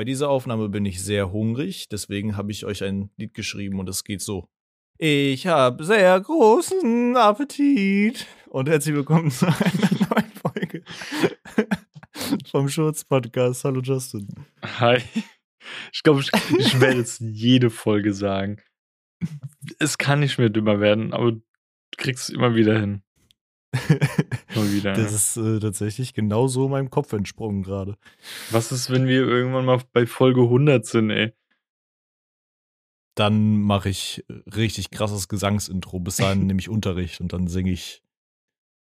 bei dieser Aufnahme bin ich sehr hungrig, deswegen habe ich euch ein Lied geschrieben und es geht so. Ich habe sehr großen Appetit und herzlich willkommen zu einer neuen Folge vom Schurz-Podcast. Hallo Justin. Hi. Ich glaube, ich, ich werde jetzt jede Folge sagen. Es kann nicht mehr dümmer werden, aber du kriegst es immer wieder hin. Wieder. Das ist äh, tatsächlich genau so meinem Kopf entsprungen gerade. Was ist, wenn wir irgendwann mal bei Folge 100 sind, ey? Dann mache ich richtig krasses Gesangsintro. Bis dahin nehme ich Unterricht und dann singe ich.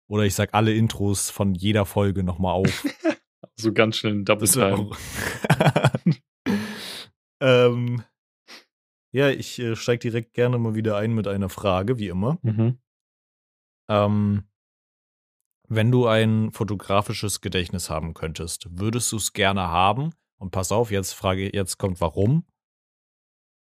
Oder ich sag alle Intros von jeder Folge nochmal auf. so ganz schnell ein Double Time. ähm, ja, ich äh, steige direkt gerne mal wieder ein mit einer Frage, wie immer. Mhm. Ähm, wenn du ein fotografisches Gedächtnis haben könntest, würdest du es gerne haben? Und pass auf, jetzt frage jetzt kommt warum.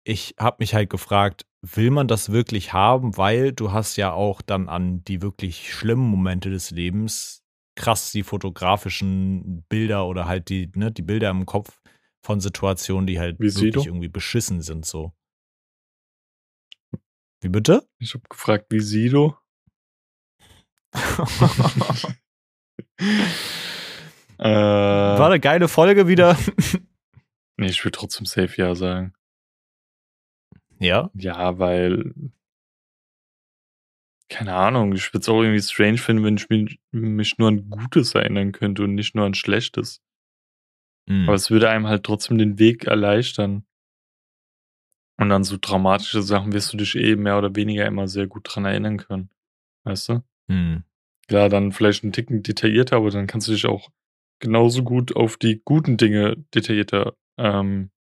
Ich habe mich halt gefragt, will man das wirklich haben, weil du hast ja auch dann an die wirklich schlimmen Momente des Lebens krass die fotografischen Bilder oder halt die ne, die Bilder im Kopf von Situationen, die halt Wie wirklich irgendwie beschissen sind so. Wie bitte? Ich habe gefragt, wie Sido? äh, War eine geile Folge wieder. nee, ich würde trotzdem Safe Ja sagen. Ja? Ja, weil. Keine Ahnung, ich würde es auch irgendwie strange finden, wenn ich mich, mich, nur an Gutes erinnern könnte und nicht nur an Schlechtes. Mhm. Aber es würde einem halt trotzdem den Weg erleichtern. Und an so dramatische Sachen wirst du dich eh mehr oder weniger immer sehr gut dran erinnern können. Weißt du? Mhm. Klar, dann vielleicht ein Ticken detaillierter, aber dann kannst du dich auch genauso gut auf die guten Dinge detaillierter ähm,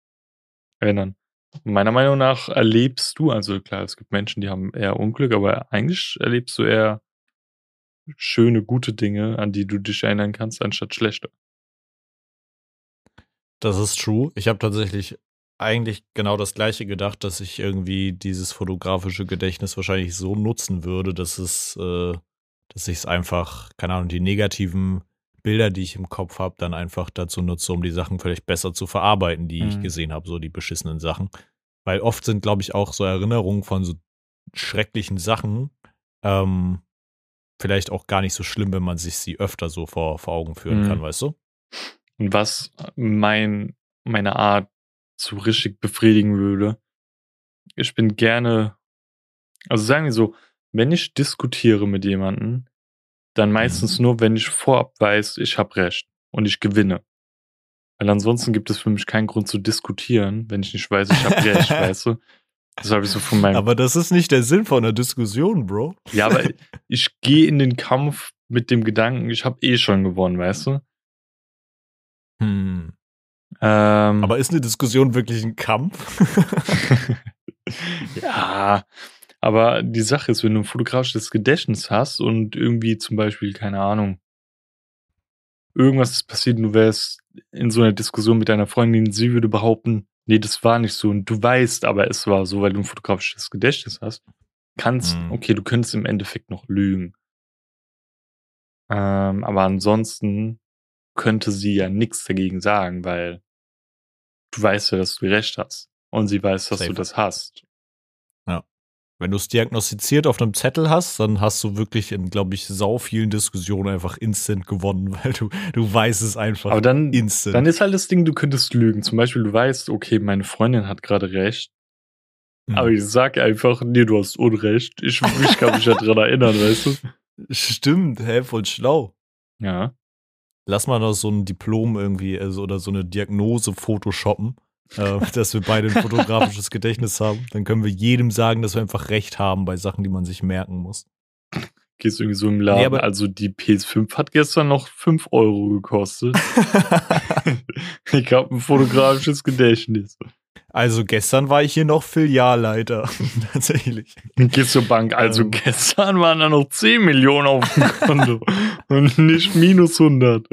erinnern. Meiner Meinung nach erlebst du, also klar, es gibt Menschen, die haben eher Unglück, aber eigentlich erlebst du eher schöne, gute Dinge, an die du dich erinnern kannst, anstatt schlechte. Das ist true. Ich habe tatsächlich eigentlich genau das gleiche gedacht, dass ich irgendwie dieses fotografische Gedächtnis wahrscheinlich so nutzen würde, dass es, äh, dass ich es einfach, keine Ahnung, die negativen Bilder, die ich im Kopf habe, dann einfach dazu nutze, um die Sachen vielleicht besser zu verarbeiten, die mhm. ich gesehen habe, so die beschissenen Sachen. Weil oft sind, glaube ich, auch so Erinnerungen von so schrecklichen Sachen ähm, vielleicht auch gar nicht so schlimm, wenn man sich sie öfter so vor, vor Augen führen mhm. kann, weißt du? Und was mein, meine Art zu richtig befriedigen würde. Ich bin gerne, also sagen wir so, wenn ich diskutiere mit jemandem, dann meistens mhm. nur, wenn ich vorab weiß, ich habe recht und ich gewinne. Weil ansonsten gibt es für mich keinen Grund zu diskutieren, wenn ich nicht weiß, ich habe recht, weißt du? Das habe ich so von meinem. Aber das ist nicht der Sinn von einer Diskussion, Bro. Ja, aber ich gehe in den Kampf mit dem Gedanken, ich habe eh schon gewonnen, weißt du? Hm. Ähm, Aber ist eine Diskussion wirklich ein Kampf? ja, aber die Sache ist, wenn du ein fotografisches Gedächtnis hast und irgendwie zum Beispiel, keine Ahnung, irgendwas ist passiert und du wärst in so einer Diskussion mit deiner Freundin, sie würde behaupten, nee, das war nicht so und du weißt, aber es war so, weil du ein fotografisches Gedächtnis hast, kannst, mhm. okay, du könntest im Endeffekt noch lügen. Ähm, aber ansonsten könnte sie ja nichts dagegen sagen, weil du weißt ja, dass du recht hast. Und sie weiß, dass Safe. du das hast. Wenn du es diagnostiziert auf einem Zettel hast, dann hast du wirklich in, glaube ich, sau vielen Diskussionen einfach instant gewonnen, weil du, du weißt es einfach Aber dann, instant. Dann ist halt das Ding, du könntest lügen. Zum Beispiel, du weißt, okay, meine Freundin hat gerade recht. Hm. Aber ich sag einfach, nee, du hast Unrecht. Ich, ich kann mich ja dran erinnern, weißt du? Stimmt, hä, voll schlau. Ja. Lass mal noch so ein Diplom irgendwie also, oder so eine Diagnose photoshoppen, äh, dass wir beide ein fotografisches Gedächtnis haben. Dann können wir jedem sagen, dass wir einfach recht haben bei Sachen, die man sich merken muss. Gehst du irgendwie so im Laden. Nee, also die PS5 hat gestern noch 5 Euro gekostet. ich habe ein fotografisches Gedächtnis. Also gestern war ich hier noch Filialleiter, tatsächlich. Gehst zur Bank, also ähm. gestern waren da noch 10 Millionen auf dem Konto und nicht minus 100.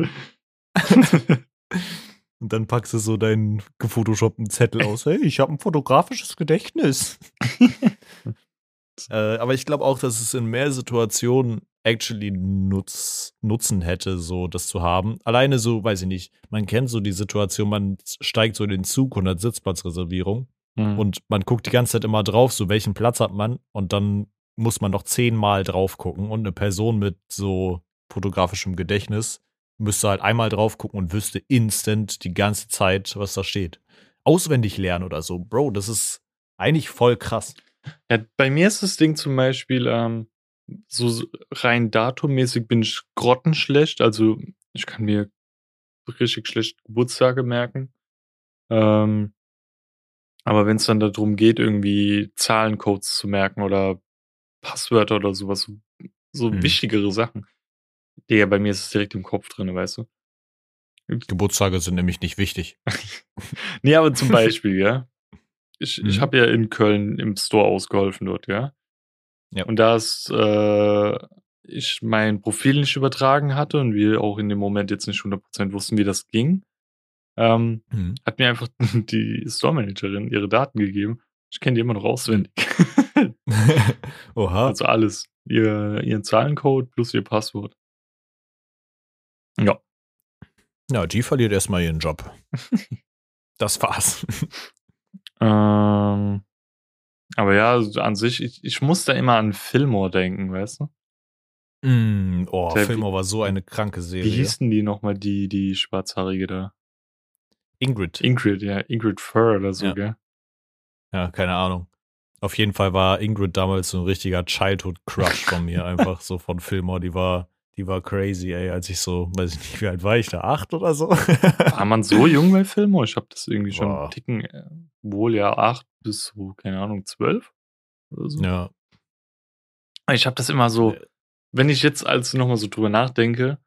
Und dann packst du so deinen gefotoshoppten Zettel aus. Hey, ich habe ein fotografisches Gedächtnis. äh, aber ich glaube auch, dass es in mehr Situationen actually Nutz, Nutzen hätte, so das zu haben. Alleine so, weiß ich nicht, man kennt so die Situation, man steigt so in den Zug und hat Sitzplatzreservierung mhm. und man guckt die ganze Zeit immer drauf, so welchen Platz hat man und dann muss man noch zehnmal drauf gucken und eine Person mit so fotografischem Gedächtnis müsste halt einmal drauf gucken und wüsste instant die ganze Zeit, was da steht. Auswendig lernen oder so. Bro, das ist eigentlich voll krass. Ja, bei mir ist das Ding zum Beispiel, ähm, so rein datummäßig bin ich grottenschlecht. Also ich kann mir richtig schlecht Geburtstage merken. Ähm, aber wenn es dann darum geht, irgendwie Zahlencodes zu merken oder Passwörter oder sowas, so, so hm. wichtigere Sachen, Digga, bei mir ist es direkt im Kopf drin, weißt du? Geburtstage sind nämlich nicht wichtig. nee, aber zum Beispiel, ja. Ich, mhm. ich habe ja in Köln im Store ausgeholfen dort, ja. Ja. Und da äh, ich mein Profil nicht übertragen hatte und wir auch in dem Moment jetzt nicht 100% wussten, wie das ging, ähm, mhm. hat mir einfach die Store-Managerin ihre Daten gegeben. Ich kenne die immer noch auswendig. Oha. Also alles. Ihr, ihren Zahlencode plus ihr Passwort. Ja. Ja, die verliert erstmal ihren Job. das war's. ähm, aber ja, an sich, ich, ich muss da immer an Fillmore denken, weißt du? Mm, oh, Der, Fillmore war so eine kranke Serie. Wie hießen die nochmal, die, die schwarzhaarige da? Ingrid. Ingrid, ja, Ingrid Fur oder so, ja. gell? Ja, keine Ahnung. Auf jeden Fall war Ingrid damals so ein richtiger Childhood-Crush von mir, einfach so von Fillmore. Die war die war crazy, ey, als ich so, weiß ich nicht, wie alt war ich da? Acht oder so? War man so jung bei Filmo? Ich habe das irgendwie schon Boah. Ticken, äh, wohl ja acht bis so, keine Ahnung, zwölf oder so. Ja. Ich habe das immer so, wenn ich jetzt als nochmal so drüber nachdenke,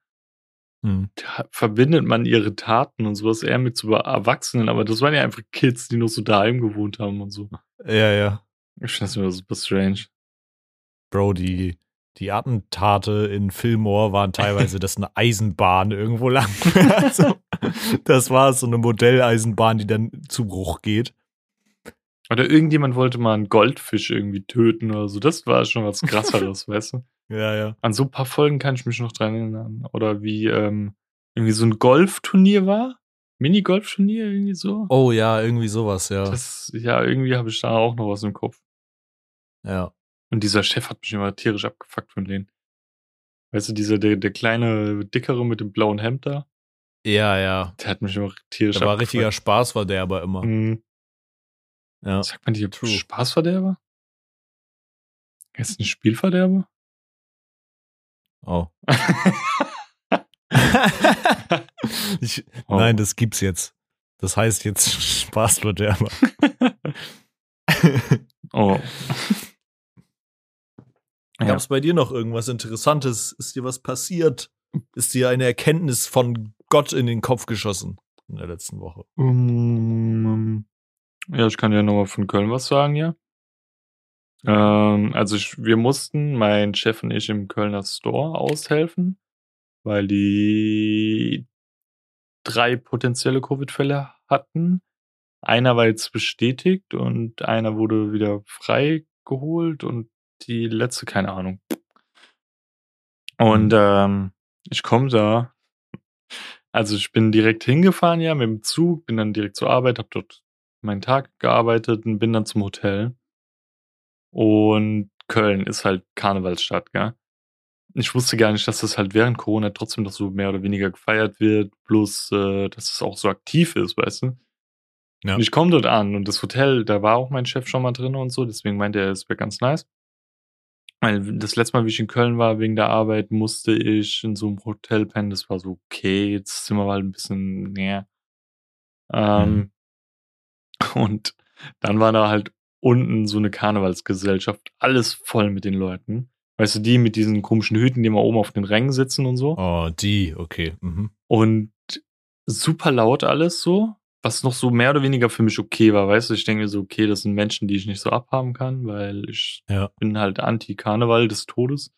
hm. verbindet man ihre Taten und sowas eher mit so Erwachsenen, aber das waren ja einfach Kids, die noch so daheim gewohnt haben und so. Ja, ja. Ich finde das immer super strange. Bro, die, die Attentate in Fillmore waren teilweise, dass eine Eisenbahn irgendwo lang. also, das war so eine Modelleisenbahn, die dann zu Bruch geht. Oder irgendjemand wollte mal einen Goldfisch irgendwie töten oder so. Das war schon was krasseres, weißt du? Ja, ja. An so ein paar Folgen kann ich mich noch dran erinnern. Oder wie ähm, irgendwie so ein Golfturnier war. Mini-Golfturnier, irgendwie so. Oh ja, irgendwie sowas, ja. Das, ja, irgendwie habe ich da auch noch was im Kopf. Ja. Und dieser Chef hat mich immer tierisch abgefuckt von denen. Weißt du, dieser, der, der kleine, dickere mit dem blauen Hemd da? Ja, ja. Der hat mich immer tierisch Der war richtiger Spaßverderber immer. Mhm. Ja. Sagt man die True. Spaßverderber? Ist ein Spielverderber? Oh. ich, oh. Nein, das gibt's jetzt. Das heißt jetzt Spaßverderber. oh. Ja. Gab es bei dir noch irgendwas Interessantes? Ist dir was passiert? Ist dir eine Erkenntnis von Gott in den Kopf geschossen in der letzten Woche? Um, ja, ich kann ja nochmal von Köln was sagen, ja. Ähm, also ich, wir mussten, mein Chef und ich im Kölner Store aushelfen, weil die drei potenzielle Covid-Fälle hatten. Einer war jetzt bestätigt und einer wurde wieder freigeholt und die letzte, keine Ahnung. Und mhm. ähm, ich komme da. Also ich bin direkt hingefahren, ja, mit dem Zug, bin dann direkt zur Arbeit, habe dort meinen Tag gearbeitet und bin dann zum Hotel. Und Köln ist halt Karnevalsstadt, gell? Ich wusste gar nicht, dass das halt während Corona trotzdem noch so mehr oder weniger gefeiert wird, bloß äh, dass es auch so aktiv ist, weißt du? Ja. Und ich komme dort an und das Hotel, da war auch mein Chef schon mal drin und so, deswegen meinte er, es wäre ganz nice. Weil das letzte Mal, wie ich in Köln war, wegen der Arbeit, musste ich in so einem Hotel pennen. Das war so okay. Jetzt sind wir mal ein bisschen näher. Ähm, mhm. Und dann war da halt unten so eine Karnevalsgesellschaft. Alles voll mit den Leuten. Weißt du, die mit diesen komischen Hüten, die immer oben auf den Rängen sitzen und so. Oh, die, okay. Mhm. Und super laut alles so was noch so mehr oder weniger für mich okay war, weißt du, ich denke so, okay, das sind Menschen, die ich nicht so abhaben kann, weil ich ja. bin halt Anti-Karneval des Todes.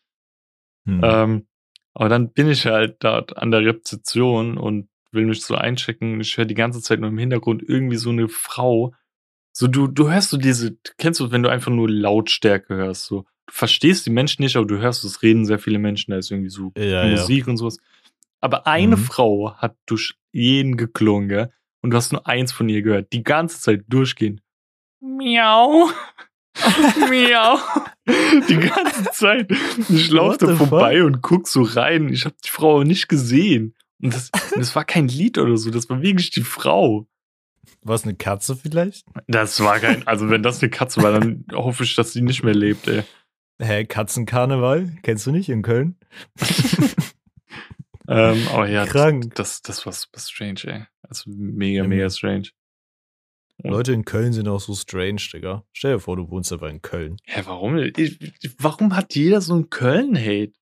Hm. Ähm, aber dann bin ich halt dort an der Rezeption und will mich so einchecken. Ich höre die ganze Zeit nur im Hintergrund irgendwie so eine Frau. So, du, du hörst so diese, kennst du, wenn du einfach nur Lautstärke hörst, so du verstehst die Menschen nicht, aber du hörst, es reden sehr viele Menschen, da ist irgendwie so Ja, Musik und sowas. Aber eine Mhm. Frau hat durch jeden geklungen, gell? Und du hast nur eins von ihr gehört. Die ganze Zeit durchgehend. Miau. Miau. Die ganze Zeit. Ich laufe da vorbei und guck so rein. Ich habe die Frau nicht gesehen. Und das, und das war kein Lied oder so, das war wirklich die Frau. War es eine Katze vielleicht? Das war kein, also wenn das eine Katze war, dann hoffe ich, dass sie nicht mehr lebt, ey. Hä, Katzenkarneval? Kennst du nicht in Köln? Ähm, aber ja, Krank. das, das war super strange, ey. Also mega, Ja, mega strange. Leute in Köln sind auch so strange, Digga. Stell dir vor, du wohnst aber in Köln. Hä, warum? Ich, warum hat jeder so einen Köln-Hate?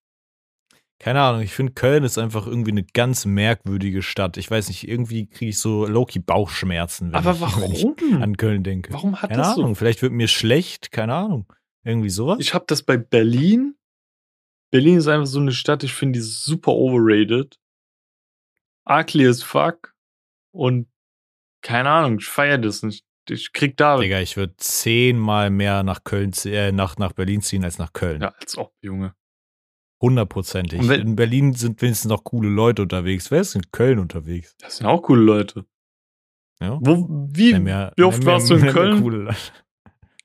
Keine Ahnung, ich finde Köln ist einfach irgendwie eine ganz merkwürdige Stadt. Ich weiß nicht, irgendwie kriege ich so Loki Bauchschmerzen, wenn, Aber ich, wenn ich warum? an Köln denke. Warum hat Keine das Ahnung, so? vielleicht wird mir schlecht, keine Ahnung. Irgendwie sowas. Ich habe das bei Berlin. Berlin ist einfach so eine Stadt, ich finde die super overrated. Ugly as fuck. Und keine Ahnung, ich feiere das nicht. Ich krieg da. Digga, ich würde zehnmal mehr nach Köln, äh, nach, nach Berlin ziehen als nach Köln. Ja, als ob, Junge. Hundertprozentig. In Berlin sind wenigstens noch coole Leute unterwegs. Wer ist in Köln unterwegs? Das sind auch coole Leute. Ja. Wo, wie, mir- wie oft mir- warst du in Köln?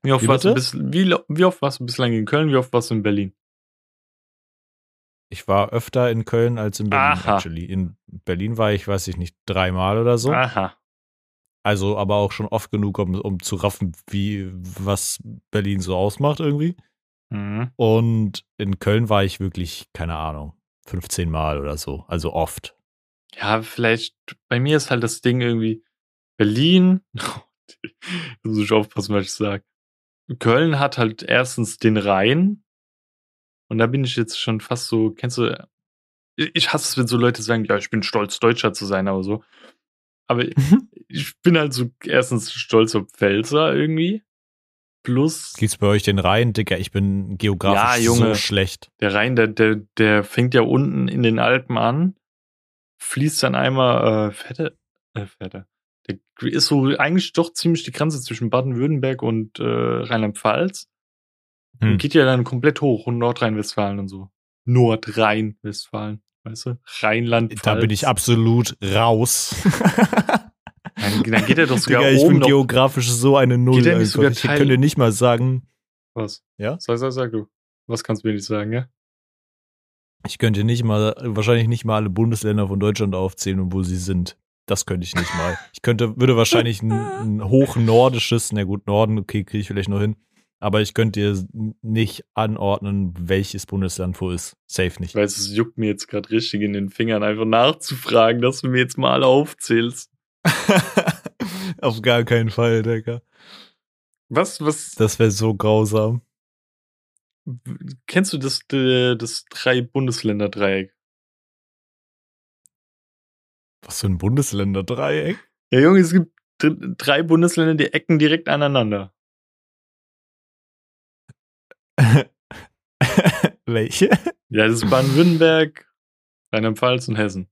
Wie oft, Wie warst du bis, wie, wie oft warst du bislang in Köln? Wie oft warst du in Berlin? Ich war öfter in Köln als in Berlin, Aha. actually. In Berlin war ich, weiß ich nicht, dreimal oder so. Aha. Also, aber auch schon oft genug, um, um zu raffen, wie, was Berlin so ausmacht irgendwie. Mhm. Und in Köln war ich wirklich, keine Ahnung, 15 Mal oder so. Also oft. Ja, vielleicht, bei mir ist halt das Ding irgendwie Berlin. muss ich aufpassen, was ich sage. Köln hat halt erstens den Rhein. Und da bin ich jetzt schon fast so, kennst du, ich hasse es, wenn so Leute sagen, ja, ich bin stolz, Deutscher zu sein, aber so. Aber ich bin halt so erstens stolz auf Pfälzer irgendwie. Plus Gibt's bei euch den Rhein, Dicker? Ich bin geografisch Ja, so Junge. schlecht. der Rhein, der, der, der fängt ja unten in den Alpen an, fließt dann einmal, äh, fette, äh, fette. Der ist so eigentlich doch ziemlich die Grenze zwischen Baden-Württemberg und äh, Rheinland-Pfalz. Hm. Geht ja dann komplett hoch und Nordrhein-Westfalen und so. Nordrhein-Westfalen, weißt du? Rheinland-Pfalz. Da bin ich absolut raus. Dann, dann geht er doch sogar Digga, ich oben bin geografisch so eine Null. Sogar ich Teil- könnte nicht mal sagen, Was? Ja? Sag, sag, sag du. Was kannst du mir nicht sagen, ja? ich könnte nicht mal, wahrscheinlich nicht mal alle Bundesländer von Deutschland aufzählen und wo sie sind. Das könnte ich nicht mal. Ich könnte, würde wahrscheinlich ein, ein hochnordisches, na gut, Norden, okay, kriege ich vielleicht noch hin. Aber ich könnte dir nicht anordnen, welches Bundesland wo ist. Safe nicht. Ich weiß, es juckt mir jetzt gerade richtig in den Fingern, einfach nachzufragen, dass du mir jetzt mal alle aufzählst. Auf gar keinen Fall, Digga. Was, was, Das wäre so grausam. kennst du das, das drei Bundesländer-Dreieck? Was für ein Bundesländer-Dreieck? Ja, Junge, es gibt dr- drei Bundesländer, die ecken direkt aneinander. Welche? Ja, das ist Baden-Württemberg, Rheinland-Pfalz und Hessen.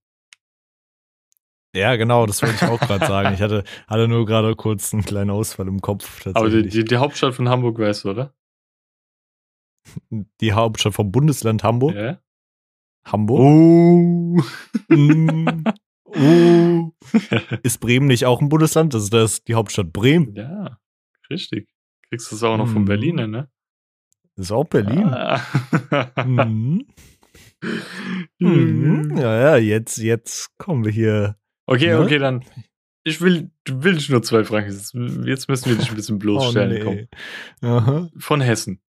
Ja, genau, das wollte ich auch gerade sagen. Ich hatte, hatte nur gerade kurz einen kleinen Ausfall im Kopf. Aber die, Tatsächlich. die, die Hauptstadt von Hamburg weißt du, oder? die Hauptstadt vom Bundesland Hamburg. Ja. Hamburg. Oh. Mm. Oh. Ist Bremen nicht auch ein Bundesland? Das ist das die Hauptstadt Bremen. ja, richtig. Kriegst du das auch noch von Mhm. Berliner, ne? Das ist auch Berlin. Ah. Mhm. Mhm. Ja, ja, jetzt, jetzt kommen wir hier. Okay, Ne? okay, dann. Ich will, du willst nur zwei Fragen. Jetzt müssen wir dich ein bisschen bloßstellen. Oh, nee. Aha. Von Hessen.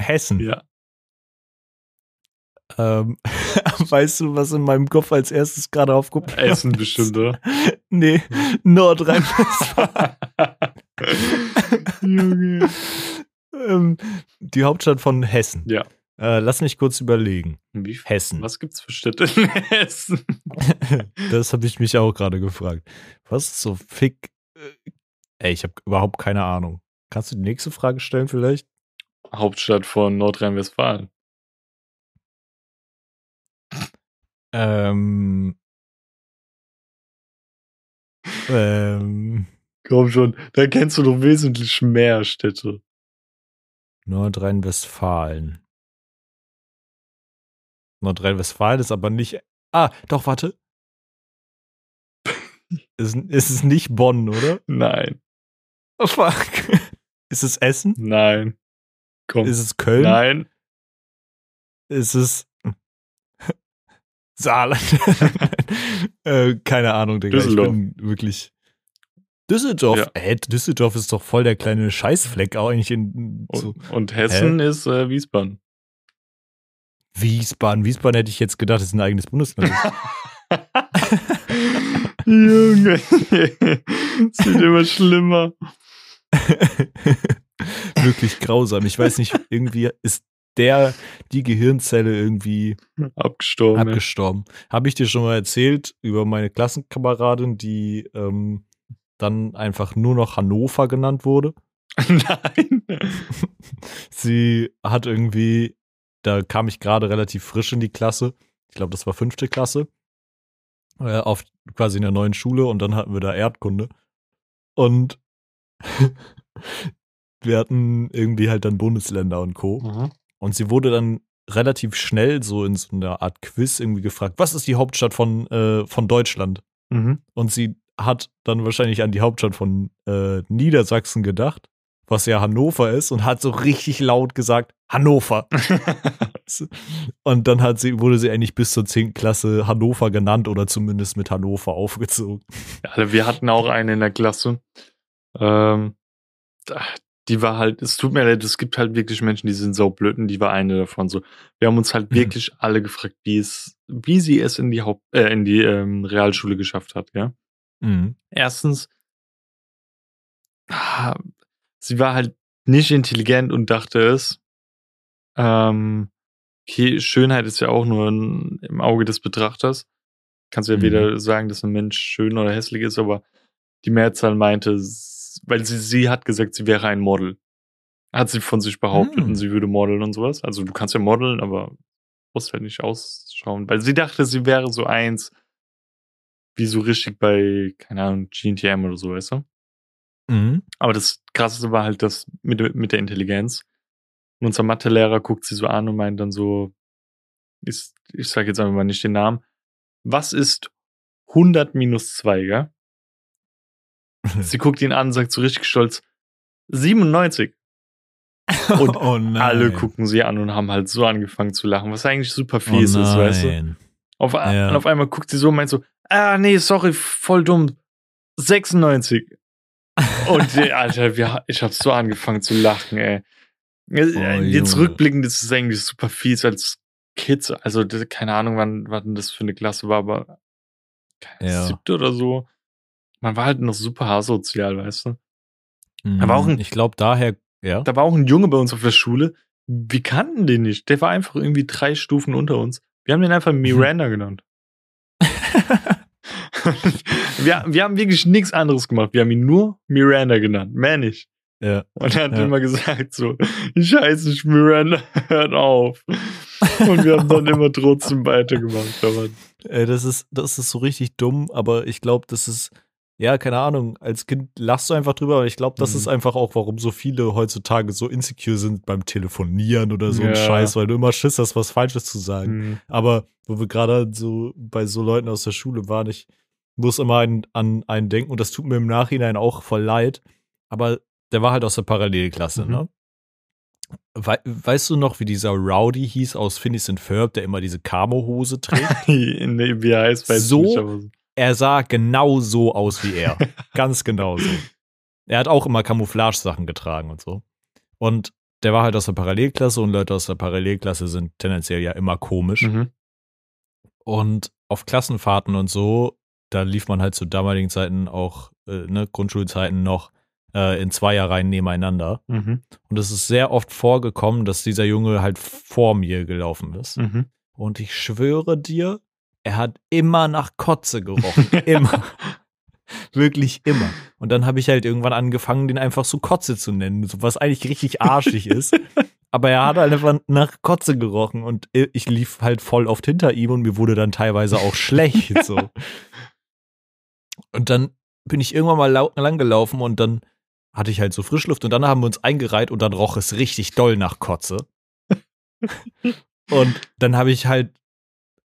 Hessen. Ja. Ähm, weißt du, was in meinem Kopf als erstes gerade aufkommt? Essen bestimmt, oder? Nee, Nordrhein-Westfalen. Junge. ähm, die Hauptstadt von Hessen. Ja. Äh, lass mich kurz überlegen. Wie, Hessen. was gibt's für Städte in Hessen? das habe ich mich auch gerade gefragt. Was ist so fick? äh, Ey, ich habe überhaupt keine Ahnung. Kannst du die nächste Frage stellen vielleicht? Hauptstadt von Nordrhein-Westfalen. Ähm. Ähm. Komm schon, da kennst du doch wesentlich mehr Städte. Nordrhein-Westfalen. Nordrhein-Westfalen ist aber nicht. Ah, doch, warte. ist, ist es nicht Bonn, oder? Nein. Oh, fuck. Ist es Essen? Nein. Komm. Ist es Köln? Nein. Ist es Saarland? äh, keine Ahnung, Digga. Düsseldorf. Ich bin wirklich. Düsseldorf? Ja. Äh, Düsseldorf ist doch voll der kleine Scheißfleck auch eigentlich in. So. Und, und, Hessen Hä? ist äh, Wiesbaden. Wiesbaden. Wiesbaden hätte ich jetzt gedacht, ist ein eigenes Bundesland. Junge. Es wird immer schlimmer. Wirklich grausam. Ich weiß nicht, irgendwie ist der, die Gehirnzelle irgendwie abgestorben. abgestorben. Habe ich dir schon mal erzählt über meine Klassenkameradin, die ähm, dann einfach nur noch Hannover genannt wurde? Nein. Sie hat irgendwie, da kam ich gerade relativ frisch in die Klasse. Ich glaube, das war fünfte Klasse. Äh, auf quasi in der neuen Schule und dann hatten wir da Erdkunde. Und wir hatten irgendwie halt dann Bundesländer und Co. Mhm. Und sie wurde dann relativ schnell so in so einer Art Quiz irgendwie gefragt, was ist die Hauptstadt von, äh, von Deutschland? Mhm. Und sie hat dann wahrscheinlich an die Hauptstadt von äh, Niedersachsen gedacht, was ja Hannover ist, und hat so richtig laut gesagt, Hannover. und dann hat sie, wurde sie eigentlich bis zur 10. Klasse Hannover genannt oder zumindest mit Hannover aufgezogen. Also wir hatten auch eine in der Klasse. Ähm, die war halt, es tut mir leid, es gibt halt wirklich Menschen, die sind so blöd und die war eine davon so. Wir haben uns halt mhm. wirklich alle gefragt, wie es, wie sie es in die Haupt, äh, in die ähm, Realschule geschafft hat, ja. Mhm. Erstens, ah, sie war halt nicht intelligent und dachte es. Ähm, okay, Schönheit ist ja auch nur ein, im Auge des Betrachters. Kannst du ja mhm. weder sagen, dass ein Mensch schön oder hässlich ist, aber die Mehrzahl meinte, weil sie, sie hat gesagt, sie wäre ein Model. Hat sie von sich behauptet hm. und sie würde modeln und sowas. Also du kannst ja modeln, aber musst halt nicht ausschauen. Weil sie dachte, sie wäre so eins, wie so richtig bei, keine Ahnung, GNTM oder so, weißt du? Mhm. Aber das Krasseste war halt das mit, mit der Intelligenz. Und unser Mathelehrer guckt sie so an und meint dann so, ist, ich sage jetzt einfach mal nicht den Namen, was ist 100 minus 2, gell? Sie guckt ihn an und sagt so richtig stolz, 97. Und oh alle gucken sie an und haben halt so angefangen zu lachen, was eigentlich super oh fies oh ist, weißt du? Auf, ja. Und auf einmal guckt sie so und meint so, ah, nee, sorry, voll dumm. 96. und Alter, wir, ich hab so angefangen zu lachen, ey. Oh, Jetzt Junge. rückblickend ist es eigentlich super fies als Kids, also keine Ahnung, wann, wann das für eine Klasse war, aber ja. siebte oder so man war halt noch super asozial, weißt du? Mhm, da auch ein, ich glaube daher, ja. Da war auch ein Junge bei uns auf der Schule. Wir kannten den nicht. Der war einfach irgendwie drei Stufen unter uns. Wir haben den einfach Miranda genannt. wir, wir haben wirklich nichts anderes gemacht. Wir haben ihn nur Miranda genannt. Mehr nicht. Ja. Und er hat ja. immer gesagt so, ich heiße nicht Miranda, hört auf. Und wir haben dann immer trotzdem weitergemacht. Aber Ey, das ist, das ist so richtig dumm, aber ich glaube, das ist, ja, keine Ahnung, als Kind lachst du einfach drüber, aber ich glaube, das mhm. ist einfach auch, warum so viele heutzutage so insecure sind beim Telefonieren oder so ja. ein Scheiß, weil du immer Schiss hast, was Falsches zu sagen. Mhm. Aber wo wir gerade so bei so Leuten aus der Schule waren, ich muss immer an, an einen denken und das tut mir im Nachhinein auch voll leid, aber der war halt aus der Parallelklasse, mhm. ne? We weißt du noch, wie dieser Rowdy hieß aus Phineas and Ferb, der immer diese Camo-Hose trägt? nee, wie er heißt, weiß so, er sah genau so aus wie er. Ganz genau so. Er hat auch immer Camouflage-Sachen getragen und so. Und der war halt aus der Parallelklasse und Leute aus der Parallelklasse sind tendenziell ja immer komisch. Mhm. Und auf Klassenfahrten und so, da lief man halt zu damaligen Zeiten auch, äh, ne, Grundschulzeiten noch äh, in Zweierreihen nebeneinander. Mhm. Und es ist sehr oft vorgekommen, dass dieser Junge halt vor mir gelaufen ist. Mhm. Und ich schwöre dir, er hat immer nach Kotze gerochen. immer. Wirklich immer. Und dann habe ich halt irgendwann angefangen, den einfach so Kotze zu nennen, was eigentlich richtig arschig ist. Aber er hat halt einfach nach Kotze gerochen und ich lief halt voll oft hinter ihm und mir wurde dann teilweise auch schlecht. So. Und dann bin ich irgendwann mal lang gelaufen und dann hatte ich halt so Frischluft und dann haben wir uns eingereiht und dann roch es richtig doll nach Kotze. und dann habe ich halt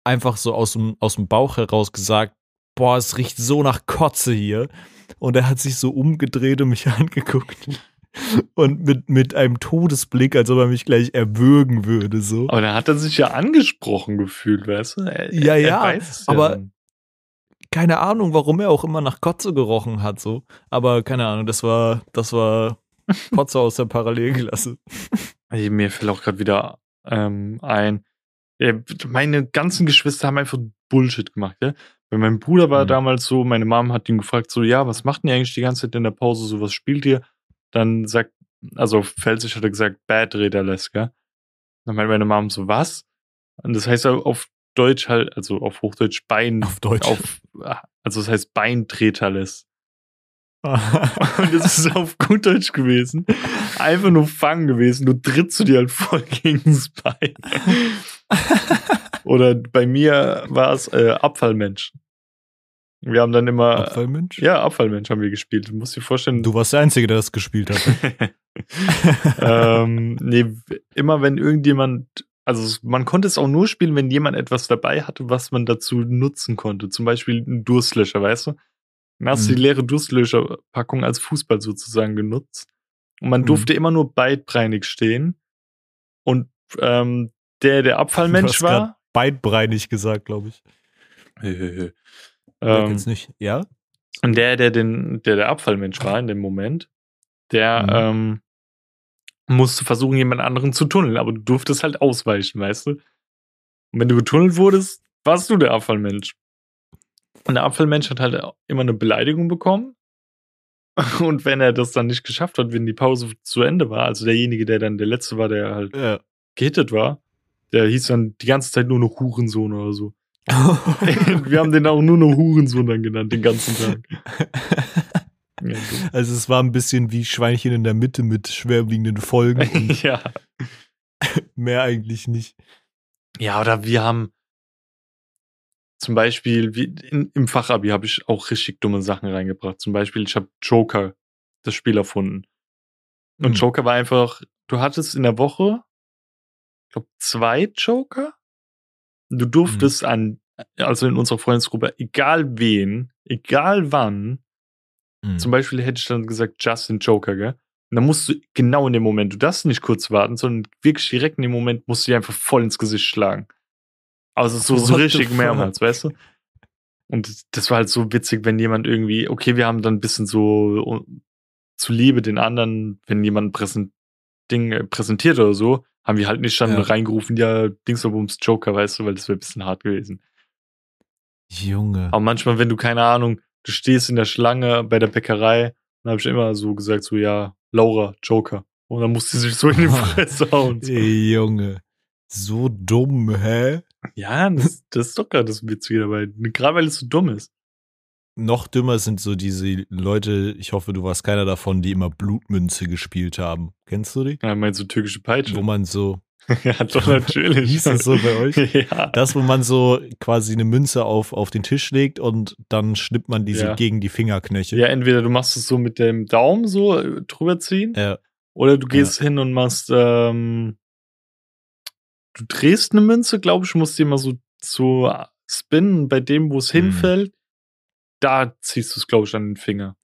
einfach so aus dem, aus dem Bauch heraus gesagt, boah, es riecht so nach Kotze hier. Und er hat sich so umgedreht und mich angeguckt. Und mit, mit einem Todesblick, als ob er mich gleich erwürgen würde, so. Aber da hat er sich ja angesprochen gefühlt, weißt du? Er, ja, ja, aber ja keine Ahnung, warum er auch immer nach Kotze gerochen hat, so. Aber keine Ahnung, das war, das war Kotze aus der Parallelklasse. Mir fällt auch gerade wieder ähm, ein, meine ganzen Geschwister haben einfach Bullshit gemacht, ja. Weil mein Bruder war mhm. damals so, meine Mom hat ihn gefragt, so, ja, was macht denn ihr eigentlich die ganze Zeit in der Pause, so, was spielt ihr? Dann sagt, also auf Felsisch hat er gesagt, Bad Redaleska. Dann meinte meine Mom so, was? Und das heißt auf Deutsch halt, also auf Hochdeutsch Bein. Auf Deutsch. Auf, also das heißt Beintreterles. und das ist auf gut Deutsch gewesen. Einfach nur fangen gewesen. Du trittst du dir halt voll gegen das Bein. Oder bei mir war es äh, Abfallmensch. Wir haben dann immer. Abfallmensch? Ja, Abfallmensch haben wir gespielt. Du musst dir vorstellen. Du warst der Einzige, der das gespielt hat. ähm, nee, immer wenn irgendjemand. Also man konnte es auch nur spielen, wenn jemand etwas dabei hatte, was man dazu nutzen konnte. Zum Beispiel ein Durstlöscher, weißt du? Dann hast du mhm. die leere Durstlöscherpackung als Fußball sozusagen genutzt. Und man mhm. durfte immer nur beidbreinig stehen. Und ähm, der, der Abfallmensch war. Beidbreinig gesagt, glaube ich. ähm, jetzt nicht, ja? Und der, der den, der der Abfallmensch war in dem Moment, der mhm. ähm, musste versuchen, jemand anderen zu tunneln, aber du durftest halt ausweichen, weißt du? Und wenn du getunnelt wurdest, warst du der Abfallmensch. Und der Abfallmensch hat halt immer eine Beleidigung bekommen. Und wenn er das dann nicht geschafft hat, wenn die Pause zu Ende war, also derjenige, der dann der Letzte war, der halt ja. gehittet war, der hieß dann die ganze Zeit nur noch Hurensohn oder so. Wir haben den auch nur noch Hurensohn dann genannt, den ganzen Tag. also es war ein bisschen wie Schweinchen in der Mitte mit schwerwiegenden Folgen. ja. Mehr eigentlich nicht. Ja, oder wir haben zum Beispiel, wie in, im Fachabi habe ich auch richtig dumme Sachen reingebracht. Zum Beispiel, ich habe Joker, das Spiel erfunden. Und mhm. Joker war einfach, du hattest in der Woche glaube, zwei Joker. Du durftest mhm. an, also in unserer Freundesgruppe, egal wen, egal wann, mhm. zum Beispiel hätte ich dann gesagt, Justin Joker, gell? Und dann musst du genau in dem Moment, du darfst nicht kurz warten, sondern wirklich direkt in dem Moment musst du dir einfach voll ins Gesicht schlagen. Also so, so richtig mehrmals, weißt du? Und das war halt so witzig, wenn jemand irgendwie, okay, wir haben dann ein bisschen so zuliebe den anderen, wenn jemand präsent, Ding äh, präsentiert oder so, haben wir halt nicht dann ja. reingerufen, ja, Dingsbums Joker, weißt du, weil das wäre ein bisschen hart gewesen. Junge. Aber manchmal, wenn du, keine Ahnung, du stehst in der Schlange bei der Bäckerei, dann habe ich immer so gesagt, so, ja, Laura, Joker. Und dann musste sie sich so in die Fresse hauen. So. Ey, Junge. So dumm, hä? Ja, das, das ist doch gerade das Witzige dabei. Gerade weil es so dumm ist noch dümmer sind so diese Leute, ich hoffe, du warst keiner davon, die immer Blutmünze gespielt haben. Kennst du die? Ja, meinst du türkische Peitsche? Wo man so. ja, doch, natürlich. Hieß das so bei euch? ja. Das, wo man so quasi eine Münze auf, auf den Tisch legt und dann schnippt man die ja. gegen die Fingerknöchel. Ja, entweder du machst es so mit dem Daumen so äh, drüber ziehen. Ja. Oder du gehst ja. hin und machst, ähm, du drehst eine Münze, glaube ich, musst die immer so, so spinnen bei dem, wo es mhm. hinfällt da ziehst du es, glaube ich, an den Finger.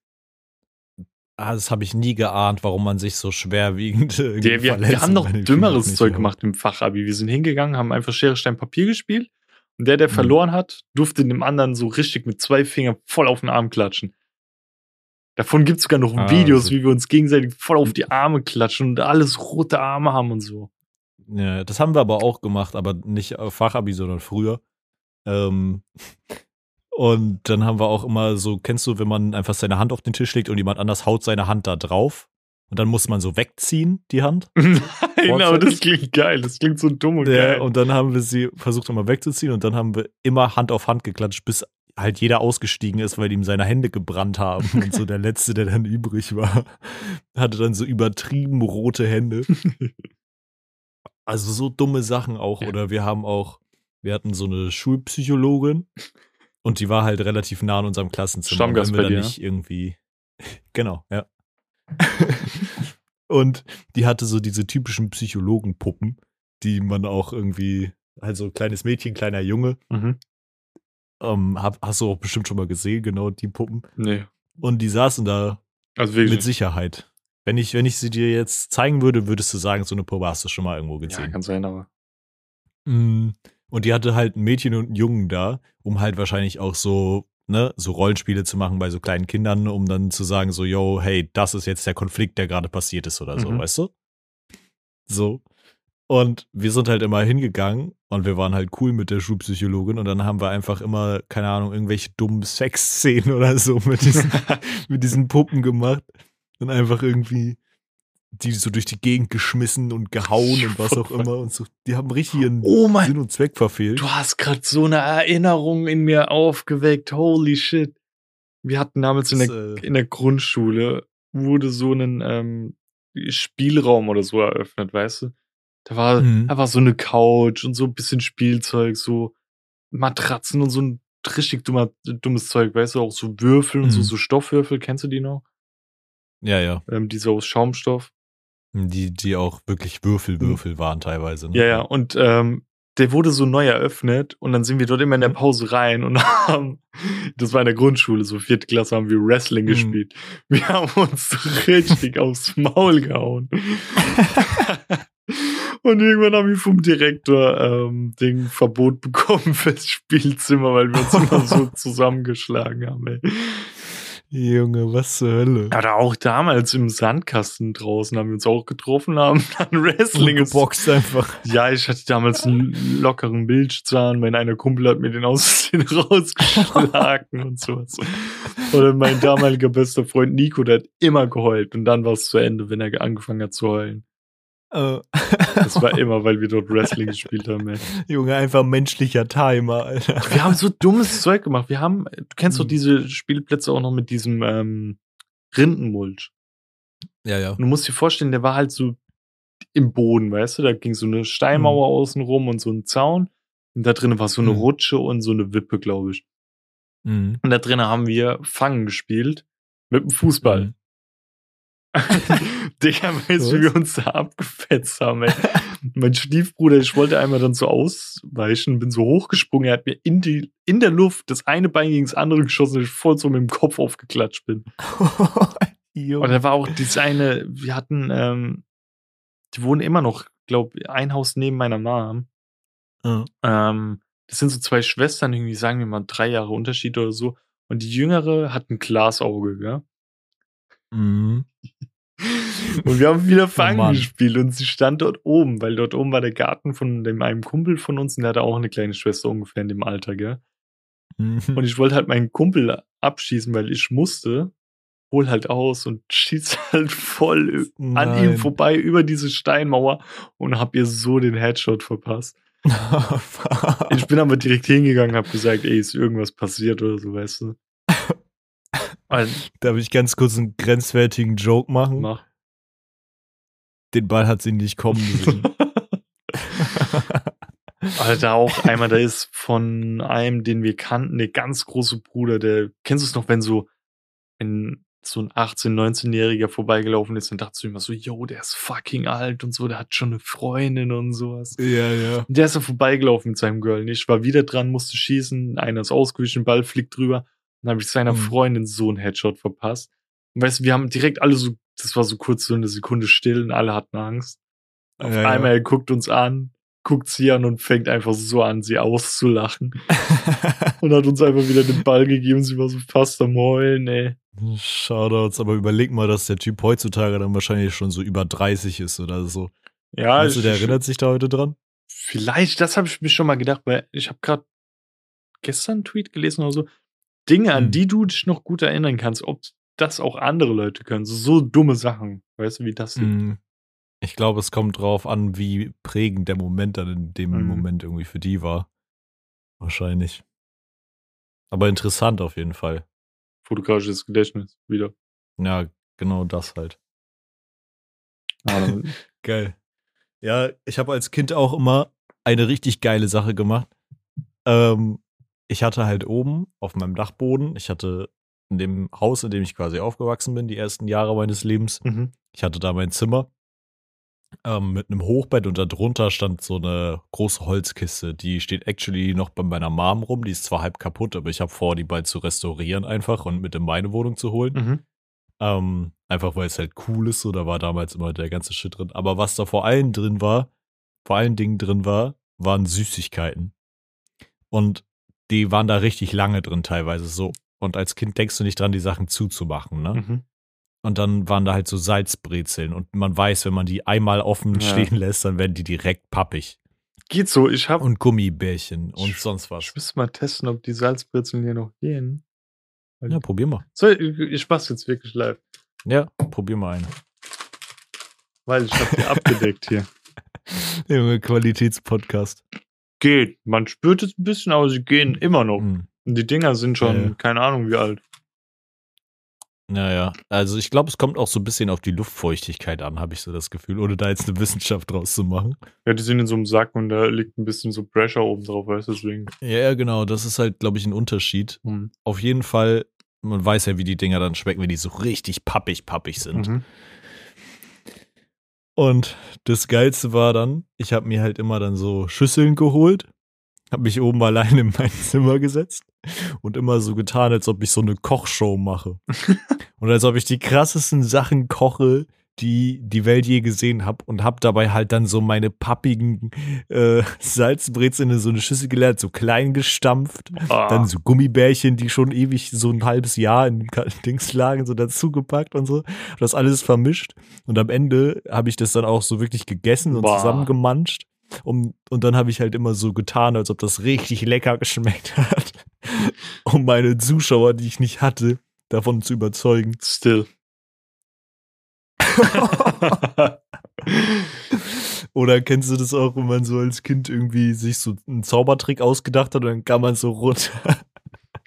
Ah, das habe ich nie geahnt, warum man sich so schwerwiegend Der, wir, wir haben noch dümmeres Zeug gemacht im Fachabi. Wir sind hingegangen, haben einfach Schere, Stein, Papier gespielt. Und der, der mhm. verloren hat, durfte dem anderen so richtig mit zwei Fingern voll auf den Arm klatschen. Davon gibt es sogar noch ah, Videos, also. wie wir uns gegenseitig voll auf die Arme klatschen und alles rote Arme haben und so. Ja, das haben wir aber auch gemacht, aber nicht Fachabi, sondern früher. Ähm, und dann haben wir auch immer so, kennst du, wenn man einfach seine Hand auf den Tisch legt und jemand anders haut seine Hand da drauf? Und dann muss man so wegziehen, die Hand. Nein, aber das klingt geil. Das klingt so dumm und ja, geil. Und dann haben wir sie versucht, immer wegzuziehen und dann haben wir immer Hand auf Hand geklatscht, bis halt jeder ausgestiegen ist, weil ihm seine Hände gebrannt haben. Und so der Letzte, der dann übrig war, hatte dann so übertrieben rote Hände. Also so dumme Sachen auch. Oder wir haben auch, wir hatten so eine Schulpsychologin. Und die war halt relativ nah an unserem Klassenzimmer. Stammgast wenn wir bei dir, nicht irgendwie. genau, ja. und die hatte so diese typischen Psychologenpuppen, die man auch irgendwie, also kleines Mädchen, kleiner Junge. Mhm. Ähm, hab, hast du auch bestimmt schon mal gesehen, genau die Puppen. Nee. Und die saßen da also mit Sicherheit. Wenn ich, wenn ich sie dir jetzt zeigen würde, würdest du sagen, so eine Puppe hast du schon mal irgendwo gesehen. Ja, kann sein, aber. Mm, und die hatte halt ein Mädchen und einen Jungen da, um halt wahrscheinlich auch so, ne, so Rollenspiele zu machen bei so kleinen Kindern, um dann zu sagen, so, yo, hey, das ist jetzt der Konflikt, der gerade passiert ist oder so, mhm. weißt du? So. Und wir sind halt immer hingegangen und wir waren halt cool mit der Schulpsychologin und dann haben wir einfach immer, keine Ahnung, irgendwelche dummen Sexszenen oder so mit diesen, mit diesen Puppen gemacht und einfach irgendwie die so durch die Gegend geschmissen und gehauen und was auch immer und so. Die haben richtig ihren oh mein, Sinn und Zweck verfehlt. Du hast gerade so eine Erinnerung in mir aufgeweckt. Holy shit. Wir hatten damals in der, äh, in der Grundschule wurde so ein ähm, Spielraum oder so eröffnet, weißt du? Da war, mhm. war so eine Couch und so ein bisschen Spielzeug, so Matratzen und so ein richtig dummer, dummes Zeug, weißt du, auch so Würfel und mhm. so, so Stoffwürfel, kennst du die noch? Ja, ja. Ähm, diese aus Schaumstoff. Die, die auch wirklich Würfelwürfel mhm. waren teilweise. Ne? Ja, ja. Und ähm, der wurde so neu eröffnet und dann sind wir dort immer in der mhm. Pause rein und haben, das war in der Grundschule, so vierte Klasse haben wir Wrestling mhm. gespielt. Wir haben uns richtig aufs Maul gehauen. und irgendwann haben wir vom Direktor ähm, Ding Verbot bekommen fürs Spielzimmer, weil wir uns immer so zusammengeschlagen haben. Ey. Junge, was zur Hölle. Oder auch damals im Sandkasten draußen haben wir uns auch getroffen, haben dann Wrestling geboxt einfach. Ja, ich hatte damals einen lockeren Milchzahn. Mein einer Kumpel hat mir den aus den rausgeschlagen und sowas. Oder mein damaliger bester Freund Nico, der hat immer geheult und dann war es zu Ende, wenn er angefangen hat zu heulen. Oh. Das war immer, weil wir dort Wrestling gespielt haben. Ey. Junge, einfach menschlicher Timer, Alter. Wir haben so dummes Zeug gemacht. Wir haben, du kennst doch hm. diese Spielplätze auch noch mit diesem ähm, Rindenmulch. Ja, ja. Und du musst dir vorstellen, der war halt so im Boden, weißt du? Da ging so eine Steinmauer mhm. außen rum und so ein Zaun. Und da drinnen war so eine mhm. Rutsche und so eine Wippe, glaube ich. Mhm. Und da drinnen haben wir Fangen gespielt mit dem Fußball. Digga, weißt du, wie wir uns da abgefetzt haben, ey. mein Stiefbruder, ich wollte einmal dann so ausweichen, bin so hochgesprungen, er hat mir in, die, in der Luft das eine Bein gegen das andere geschossen, ich voll so mit dem Kopf aufgeklatscht bin. Und da war auch dieses eine, wir hatten, ähm, die wohnen immer noch, glaub, ein Haus neben meiner Mom. Mhm. Ähm, das sind so zwei Schwestern, irgendwie sagen wir mal drei Jahre Unterschied oder so. Und die jüngere hat ein Glasauge, gell? Mhm. Und wir haben wieder Fangen oh gespielt und sie stand dort oben, weil dort oben war der Garten von dem einen Kumpel von uns und der hatte auch eine kleine Schwester ungefähr in dem Alter, gell? Mhm. Und ich wollte halt meinen Kumpel abschießen, weil ich musste, hol halt aus und schieß halt voll Nein. an ihm vorbei über diese Steinmauer und hab ihr so den Headshot verpasst. ich bin aber direkt hingegangen, hab gesagt, ey, ist irgendwas passiert oder so, weißt du? Darf ich ganz kurz einen grenzwertigen Joke machen? Mach. Den Ball hat sie nicht kommen gesehen. Alter, auch einmal, da ist von einem, den wir kannten, der ganz große Bruder, der, kennst du es noch, wenn so, wenn so ein 18-, 19-Jähriger vorbeigelaufen ist, dann dachtest du immer so, yo, der ist fucking alt und so, der hat schon eine Freundin und sowas. Ja, ja. Und der ist so vorbeigelaufen mit seinem Girl. Ich war wieder dran, musste schießen, einer ist ausgewichen, Ball fliegt drüber. Dann habe ich seiner mhm. Freundin so einen Headshot verpasst. Und weißt du, wir haben direkt alle so, das war so kurz so eine Sekunde still und alle hatten Angst. Auf ja, einmal, ja. er guckt uns an, guckt sie an und fängt einfach so an, sie auszulachen. und hat uns einfach wieder den Ball gegeben. Sie war so fast am Heulen, ey. Shoutouts, aber überleg mal, dass der Typ heutzutage dann wahrscheinlich schon so über 30 ist oder so. Ja, Meinst du, der erinnert sich da heute dran? Vielleicht, das habe ich mir schon mal gedacht, weil ich habe gerade gestern einen Tweet gelesen oder so. Dinge, an hm. die du dich noch gut erinnern kannst, ob das auch andere Leute können. So, so dumme Sachen. Weißt du, wie das hm. Ich glaube, es kommt drauf an, wie prägend der Moment dann in dem mhm. Moment irgendwie für die war. Wahrscheinlich. Aber interessant auf jeden Fall. Fotografisches Gedächtnis wieder. Ja, genau das halt. Geil. Ja, ich habe als Kind auch immer eine richtig geile Sache gemacht. Ähm, ich hatte halt oben auf meinem Dachboden, ich hatte in dem Haus, in dem ich quasi aufgewachsen bin, die ersten Jahre meines Lebens. Mhm. Ich hatte da mein Zimmer ähm, mit einem Hochbett und darunter stand so eine große Holzkiste. Die steht actually noch bei meiner Mom rum. Die ist zwar halb kaputt, aber ich habe vor, die bald zu restaurieren einfach und mit in meine Wohnung zu holen. Mhm. Ähm, einfach weil es halt cool ist. So, da war damals immer der ganze Shit drin. Aber was da vor allen drin war, vor allen Dingen drin war, waren Süßigkeiten. Und die waren da richtig lange drin teilweise so. Und als Kind denkst du nicht dran, die Sachen zuzumachen, ne? Mhm. Und dann waren da halt so Salzbrezeln. Und man weiß, wenn man die einmal offen ja. stehen lässt, dann werden die direkt pappig. Geht so, ich hab. Und Gummibärchen und sonst was. Ich müsste mal testen, ob die Salzbrezeln hier noch gehen. Ja, probier mal. So, ich, ich mach's jetzt wirklich live. Ja, probier mal eine. Weil ich hab die abgedeckt hier. Junge, Qualitätspodcast. Geht. Man spürt es ein bisschen, aber sie gehen immer noch. Mhm. Und die Dinger sind schon, ja. keine Ahnung wie alt. Naja, also ich glaube, es kommt auch so ein bisschen auf die Luftfeuchtigkeit an, habe ich so das Gefühl, ohne da jetzt eine Wissenschaft draus zu machen. Ja, die sind in so einem Sack und da liegt ein bisschen so Pressure oben drauf, weißt du, deswegen. Ja, genau, das ist halt, glaube ich, ein Unterschied. Mhm. Auf jeden Fall, man weiß ja, wie die Dinger dann schmecken, wenn die so richtig pappig, pappig sind. Mhm. Und das Geilste war dann, ich habe mir halt immer dann so Schüsseln geholt habe mich oben allein in mein Zimmer gesetzt und immer so getan, als ob ich so eine Kochshow mache. und als ob ich die krassesten Sachen koche, die die Welt je gesehen habe und habe dabei halt dann so meine pappigen äh, Salzbrezeln in so eine Schüssel geleert, so klein gestampft, oh. dann so Gummibärchen, die schon ewig so ein halbes Jahr in Dings lagen, so dazugepackt und so, das alles vermischt und am Ende habe ich das dann auch so wirklich gegessen und Boah. zusammengemanscht und, und dann habe ich halt immer so getan, als ob das richtig lecker geschmeckt hat, um meine Zuschauer, die ich nicht hatte, davon zu überzeugen. Still. Oder kennst du das auch, wenn man so als Kind irgendwie sich so einen Zaubertrick ausgedacht hat und dann kam man so runter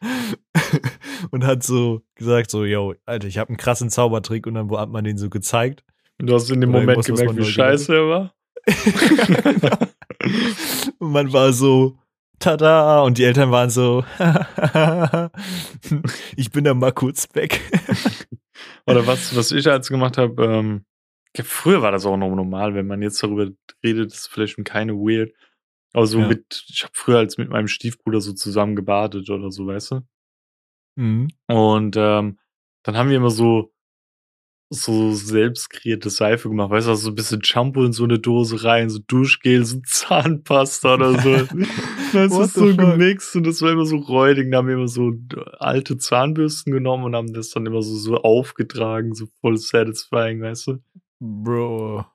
und hat so gesagt so, yo, Alter, ich habe einen krassen Zaubertrick und dann hat man den so gezeigt. Und du hast in dem Moment gemerkt, wie scheiße er war? und man war so, tada, und die Eltern waren so, ich bin da mal kurz weg. Oder was, was ich als gemacht habe, ähm, früher war das auch noch normal, wenn man jetzt darüber redet, ist vielleicht schon keine weird. Aber so ja. mit, ich habe früher als mit meinem Stiefbruder so zusammen gebadet oder so, weißt du? Mhm. Und ähm, dann haben wir immer so so selbst kreierte Seife gemacht. Weißt du, so ein bisschen Shampoo in so eine Dose rein, so Duschgel, so Zahnpasta oder so. dann ist so fuck? gemixt und das war immer so räudig. Da haben wir immer so alte Zahnbürsten genommen und haben das dann immer so, so aufgetragen, so voll satisfying, weißt du? Bro.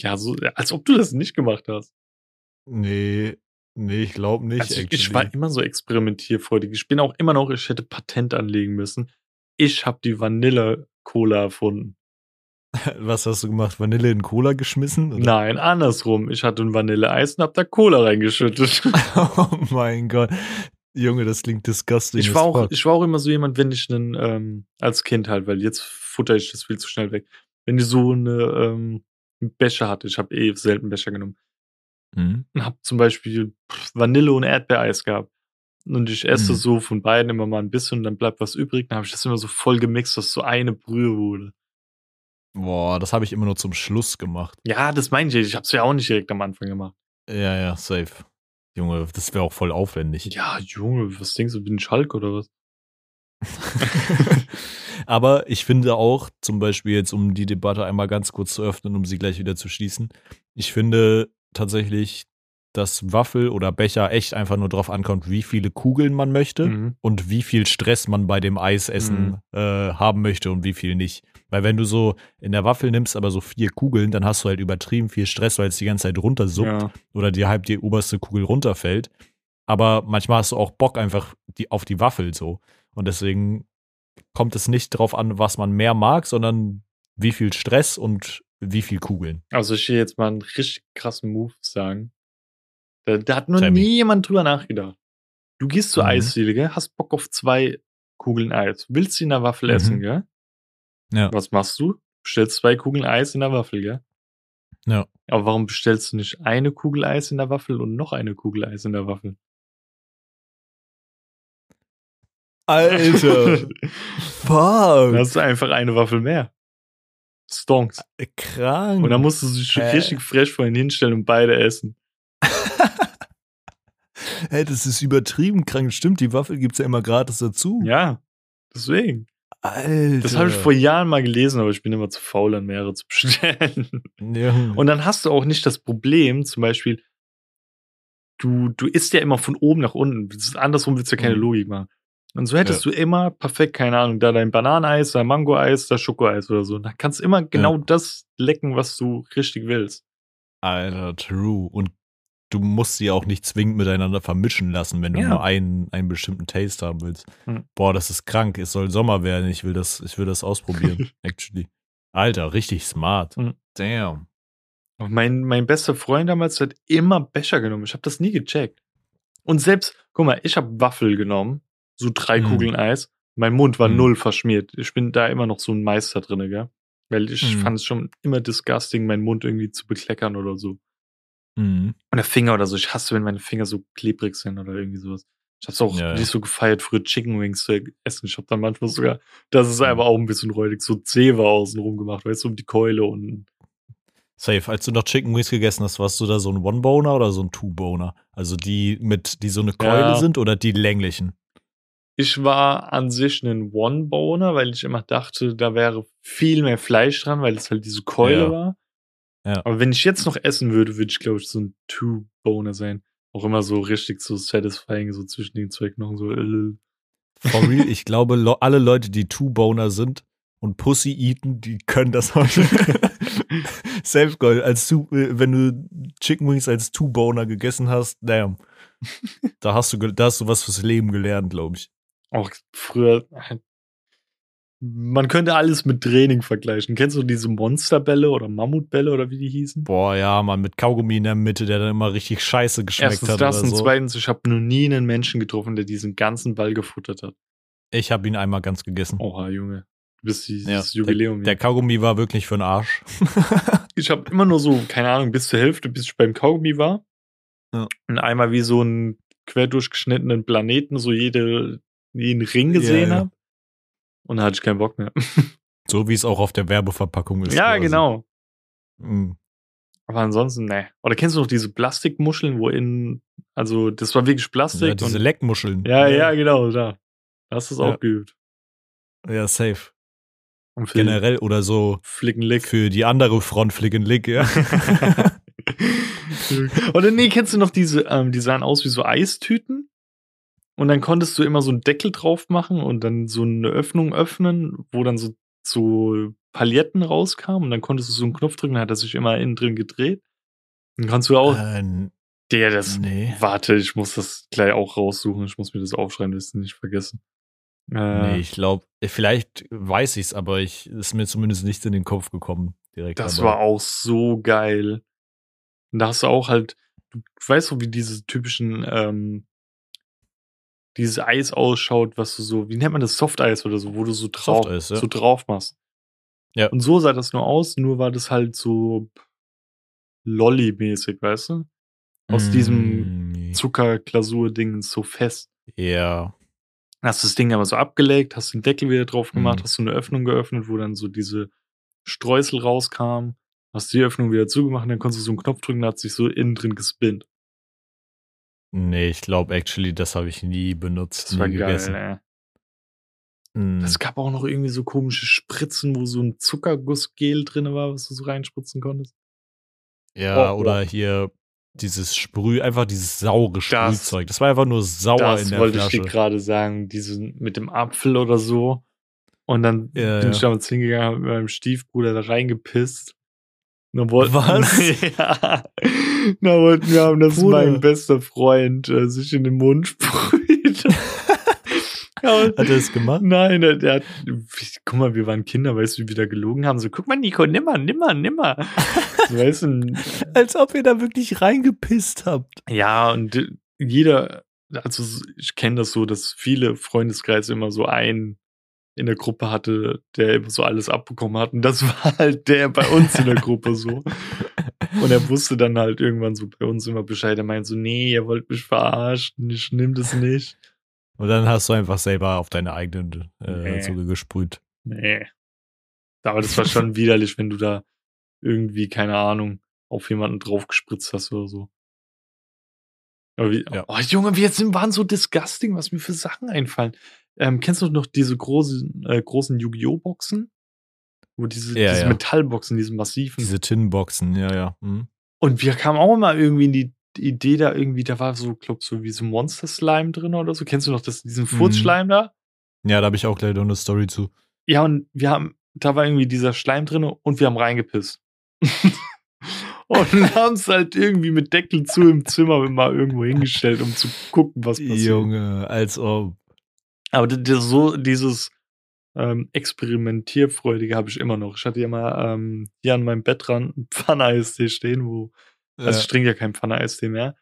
Ja, so, als ob du das nicht gemacht hast. Nee, nee, ich glaube nicht. Also ich, ich war immer so experimentierfreudig. Ich bin auch immer noch, ich hätte Patent anlegen müssen. Ich habe die Vanille Cola erfunden. Was hast du gemacht? Vanille in Cola geschmissen? Oder? Nein, andersrum. Ich hatte ein Vanilleeis und hab da Cola reingeschüttet. oh mein Gott. Junge, das klingt disgusting. Ich war, auch, ich war auch immer so jemand, wenn ich einen, ähm, als Kind halt, weil jetzt futter ich das viel zu schnell weg. Wenn ich so eine ähm, Becher hatte, ich habe eh selten Becher genommen, mhm. und hab zum Beispiel Vanille und Erdbeereis gehabt und ich esse mhm. so von beiden immer mal ein bisschen und dann bleibt was übrig. Dann habe ich das immer so voll gemixt, dass so eine Brühe wurde. Boah, das habe ich immer nur zum Schluss gemacht. Ja, das meine ich. Ich habe es ja auch nicht direkt am Anfang gemacht. Ja, ja, safe. Junge, das wäre auch voll aufwendig. Ja, Junge, was denkst du, bin ich Hulk oder was? Aber ich finde auch, zum Beispiel jetzt, um die Debatte einmal ganz kurz zu öffnen, um sie gleich wieder zu schließen, ich finde tatsächlich, dass Waffel oder Becher echt einfach nur drauf ankommt, wie viele Kugeln man möchte mhm. und wie viel Stress man bei dem Eisessen mhm. äh, haben möchte und wie viel nicht. Weil wenn du so in der Waffel nimmst, aber so vier Kugeln, dann hast du halt übertrieben viel Stress, weil es die ganze Zeit runtersuppt ja. oder dir halb die oberste Kugel runterfällt. Aber manchmal hast du auch Bock einfach die, auf die Waffel so. Und deswegen kommt es nicht drauf an, was man mehr mag, sondern wie viel Stress und wie viel Kugeln. Also ich will jetzt mal einen richtig krassen Move sagen. Da, da hat noch nie jemand drüber nachgedacht. Du gehst zur mhm. Eisdiele, gell? hast Bock auf zwei Kugeln Eis. Willst sie in der Waffel mhm. essen, gell? Ja. Was machst du? Bestellst zwei Kugeln Eis in der Waffel, gell? Ja. Aber warum bestellst du nicht eine Kugel Eis in der Waffel und noch eine Kugel Eis in der Waffel? Alter. Fuck. Dann hast du einfach eine Waffel mehr. Stonks. Krank. Und dann musst du dich äh. richtig fresh vorhin hinstellen und beide essen. Hey, das ist übertrieben krank. Stimmt, die Waffel gibt es ja immer gratis dazu. Ja, deswegen. Alter. Das habe ich vor Jahren mal gelesen, aber ich bin immer zu faul, dann mehrere zu bestellen. Ja. Und dann hast du auch nicht das Problem, zum Beispiel, du, du isst ja immer von oben nach unten. Andersrum willst du ja keine mhm. Logik machen. Und so hättest ja. du immer perfekt, keine Ahnung, da dein Bananeneis, dein Mangoeis, das Schokoeis oder so. Da kannst du immer genau ja. das lecken, was du richtig willst. Alter, true. Und du musst sie auch nicht zwingend miteinander vermischen lassen, wenn du ja. nur einen, einen bestimmten Taste haben willst. Hm. Boah, das ist krank. Es soll Sommer werden. Ich will das, ich will das ausprobieren, actually. Alter, richtig smart. Hm. Damn. Mein, mein bester Freund damals hat immer Becher genommen. Ich habe das nie gecheckt. Und selbst, guck mal, ich habe Waffel genommen, so drei hm. Kugeln Eis. Mein Mund war hm. null verschmiert. Ich bin da immer noch so ein Meister drin, gell? Weil ich hm. fand es schon immer disgusting, meinen Mund irgendwie zu bekleckern oder so. Mhm. Und der Finger oder so. Ich hasse, wenn meine Finger so klebrig sind oder irgendwie sowas. Ich hab's auch ja, nicht ja. so gefeiert, früher Chicken Wings zu essen. Ich hab dann manchmal sogar, das ist einfach auch ein bisschen räudig, so Zewa außenrum gemacht, weißt du, um die Keule und. Safe, als du noch Chicken Wings gegessen hast, warst du da so ein One-Boner oder so ein Two-Boner? Also die mit, die so eine Keule ja. sind oder die länglichen? Ich war an sich ein One-Boner, weil ich immer dachte, da wäre viel mehr Fleisch dran, weil es halt diese Keule war. Ja. Aber wenn ich jetzt noch essen würde, würde ich, glaube ich, so ein Two-Boner sein. Auch immer so richtig so satisfying, so zwischen den zwei Knochen, so. Äh. For real, ich glaube, alle Leute, die Two-Boner sind und Pussy eaten, die können das heute. Als two, äh, wenn du Chicken Wings als Two-Boner gegessen hast, damn. da hast du, da hast du was fürs Leben gelernt, glaube ich. Auch früher, man könnte alles mit Training vergleichen. Kennst du diese Monsterbälle oder Mammutbälle oder wie die hießen? Boah, ja, man, mit Kaugummi in der Mitte, der dann immer richtig scheiße geschmeckt Erstens hat. das und so. zweitens, ich habe noch nie einen Menschen getroffen, der diesen ganzen Ball gefuttert hat. Ich habe ihn einmal ganz gegessen. Oha, Junge. Du bist dieses ja, Jubiläum. Der, der, Kaugummi war wirklich für den Arsch. ich habe immer nur so, keine Ahnung, bis zur Hälfte, bis ich beim Kaugummi war. Ja. Und einmal wie so einen quer durchgeschnittenen Planeten, so jede, jeden Ring gesehen ja. habe. Und dann hatte ich keinen Bock mehr. So wie es auch auf der Werbeverpackung ist. Ja, quasi. genau. Mhm. Aber ansonsten, ne. Oder kennst du noch diese Plastikmuscheln, wo in, also das war wirklich Plastik. Ja, diese und, Leckmuscheln. Ja, ja, ja, genau, da. Da hast du es ja. auch geübt. Ja, safe. Generell oder so Flickenlick. für die andere Front Flickenlick, ja. oder nee, kennst du noch diese, ähm, die sahen aus wie so Eistüten? Und dann konntest du immer so einen Deckel drauf machen und dann so eine Öffnung öffnen, wo dann so, so Paletten rauskamen. Und dann konntest du so einen Knopf drücken, dann hat er sich immer innen drin gedreht. Dann kannst du auch. Äh, der, das. Nee. Warte, ich muss das gleich auch raussuchen. Ich muss mir das aufschreiben, das nicht vergessen. Äh, nee, ich glaube, vielleicht weiß ich's, aber ich ist mir zumindest nicht in den Kopf gekommen direkt. Das dabei. war auch so geil. Und da hast du auch halt, du weißt so, wie diese typischen ähm, dieses Eis ausschaut, was du so, wie nennt man das, Softeis oder so, wo du so drauf, ja. so drauf machst. Ja. Und so sah das nur aus, nur war das halt so Lolly-mäßig, weißt du? Aus mm. diesem Zuckerglasur-Ding so fest. Ja. Hast das Ding aber so abgelegt, hast den Deckel wieder drauf gemacht, mm. hast so eine Öffnung geöffnet, wo dann so diese Streusel rauskamen, hast die Öffnung wieder zugemacht, und dann konntest du so einen Knopf drücken, da hat sich so innen drin gespinnt. Nee, ich glaube, actually, das habe ich nie benutzt, das nie war gegessen. Geil, mm. Es gab auch noch irgendwie so komische Spritzen, wo so ein Zuckergussgel drin war, was du so reinspritzen konntest. Ja, oh, oder oh. hier dieses Sprüh, einfach dieses saure Sprühzeug. Das, das war einfach nur sauer in der Flasche. Wollte ich dir gerade sagen, diese mit dem Apfel oder so. Und dann ja, bin ja. ich damals hingegangen, mit meinem Stiefbruder da reingepisst. Dann wollten, Was? ja. Da wollten wir haben, dass Bruder. mein bester Freund äh, sich in den Mund sprüht. hat er das gemacht? Nein, der, der hat, guck mal, wir waren Kinder, weißt du, wie wir da gelogen haben. So, guck mal, Nico, nimmer, nimmer, nimmer. weißt du, Als ob ihr da wirklich reingepisst habt. Ja, und jeder, also ich kenne das so, dass viele Freundeskreise immer so einen in der Gruppe hatte, der immer so alles abbekommen hat. Und das war halt der bei uns in der Gruppe so. Und er wusste dann halt irgendwann so bei uns immer Bescheid. Er meint so, nee, ihr wollt mich verarschen, ich nehm das nicht. Und dann hast du einfach selber auf deine eigene äh, nee. Zunge gesprüht. Nee. Aber das war schon widerlich, wenn du da irgendwie, keine Ahnung, auf jemanden draufgespritzt hast oder so. Wie, ja. Oh, Junge, wir sind, waren so disgusting, was mir für Sachen einfallen. Ähm, kennst du noch diese großen, äh, großen Yu-Gi-Oh! Boxen? Wo diese, ja, diese ja. Metallboxen, diese massiven. Diese Tinboxen, ja, ja. Mhm. Und wir kamen auch mal irgendwie in die Idee da irgendwie, da war so, glaub so wie so Monster-Slime drin oder so. Kennst du noch das, diesen Furzschleim mhm. da? Ja, da habe ich auch gleich noch eine Story zu. Ja, und wir haben, da war irgendwie dieser Schleim drin und wir haben reingepisst. und haben es halt irgendwie mit Deckel zu im Zimmer mal irgendwo hingestellt, um zu gucken, was passiert. Junge, als ob. Aber so dieses ähm, Experimentierfreudige habe ich immer noch. Ich hatte ja mal ähm, hier an meinem Bett dran einen Pfanne-Eistee stehen, wo ja. also ich trinke ja keinen Pfanne-Eistee mehr.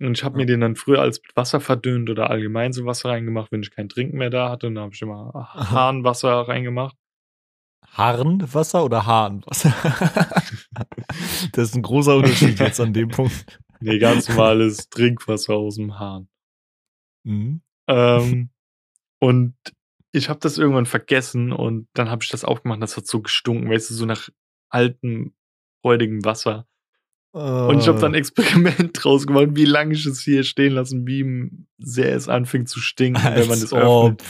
Und ich habe mir den dann früher als mit Wasser verdünnt oder allgemein so Wasser reingemacht, wenn ich kein Trinken mehr da hatte. Und dann habe ich immer Hahnwasser reingemacht. Harnwasser oder Hahnwasser? das ist ein großer Unterschied jetzt an dem Punkt. Nee, ganz normales Trinkwasser aus dem Hahn. Mhm. Ähm, und ich habe das irgendwann vergessen und dann habe ich das aufgemacht, das hat so gestunken, weißt du, so nach altem, freudigem Wasser. Uh. Und ich habe dann ein ah. Experiment draus gemacht, wie lange ich es hier stehen lassen, wie sehr es anfängt zu stinken, Als wenn man es öffnet.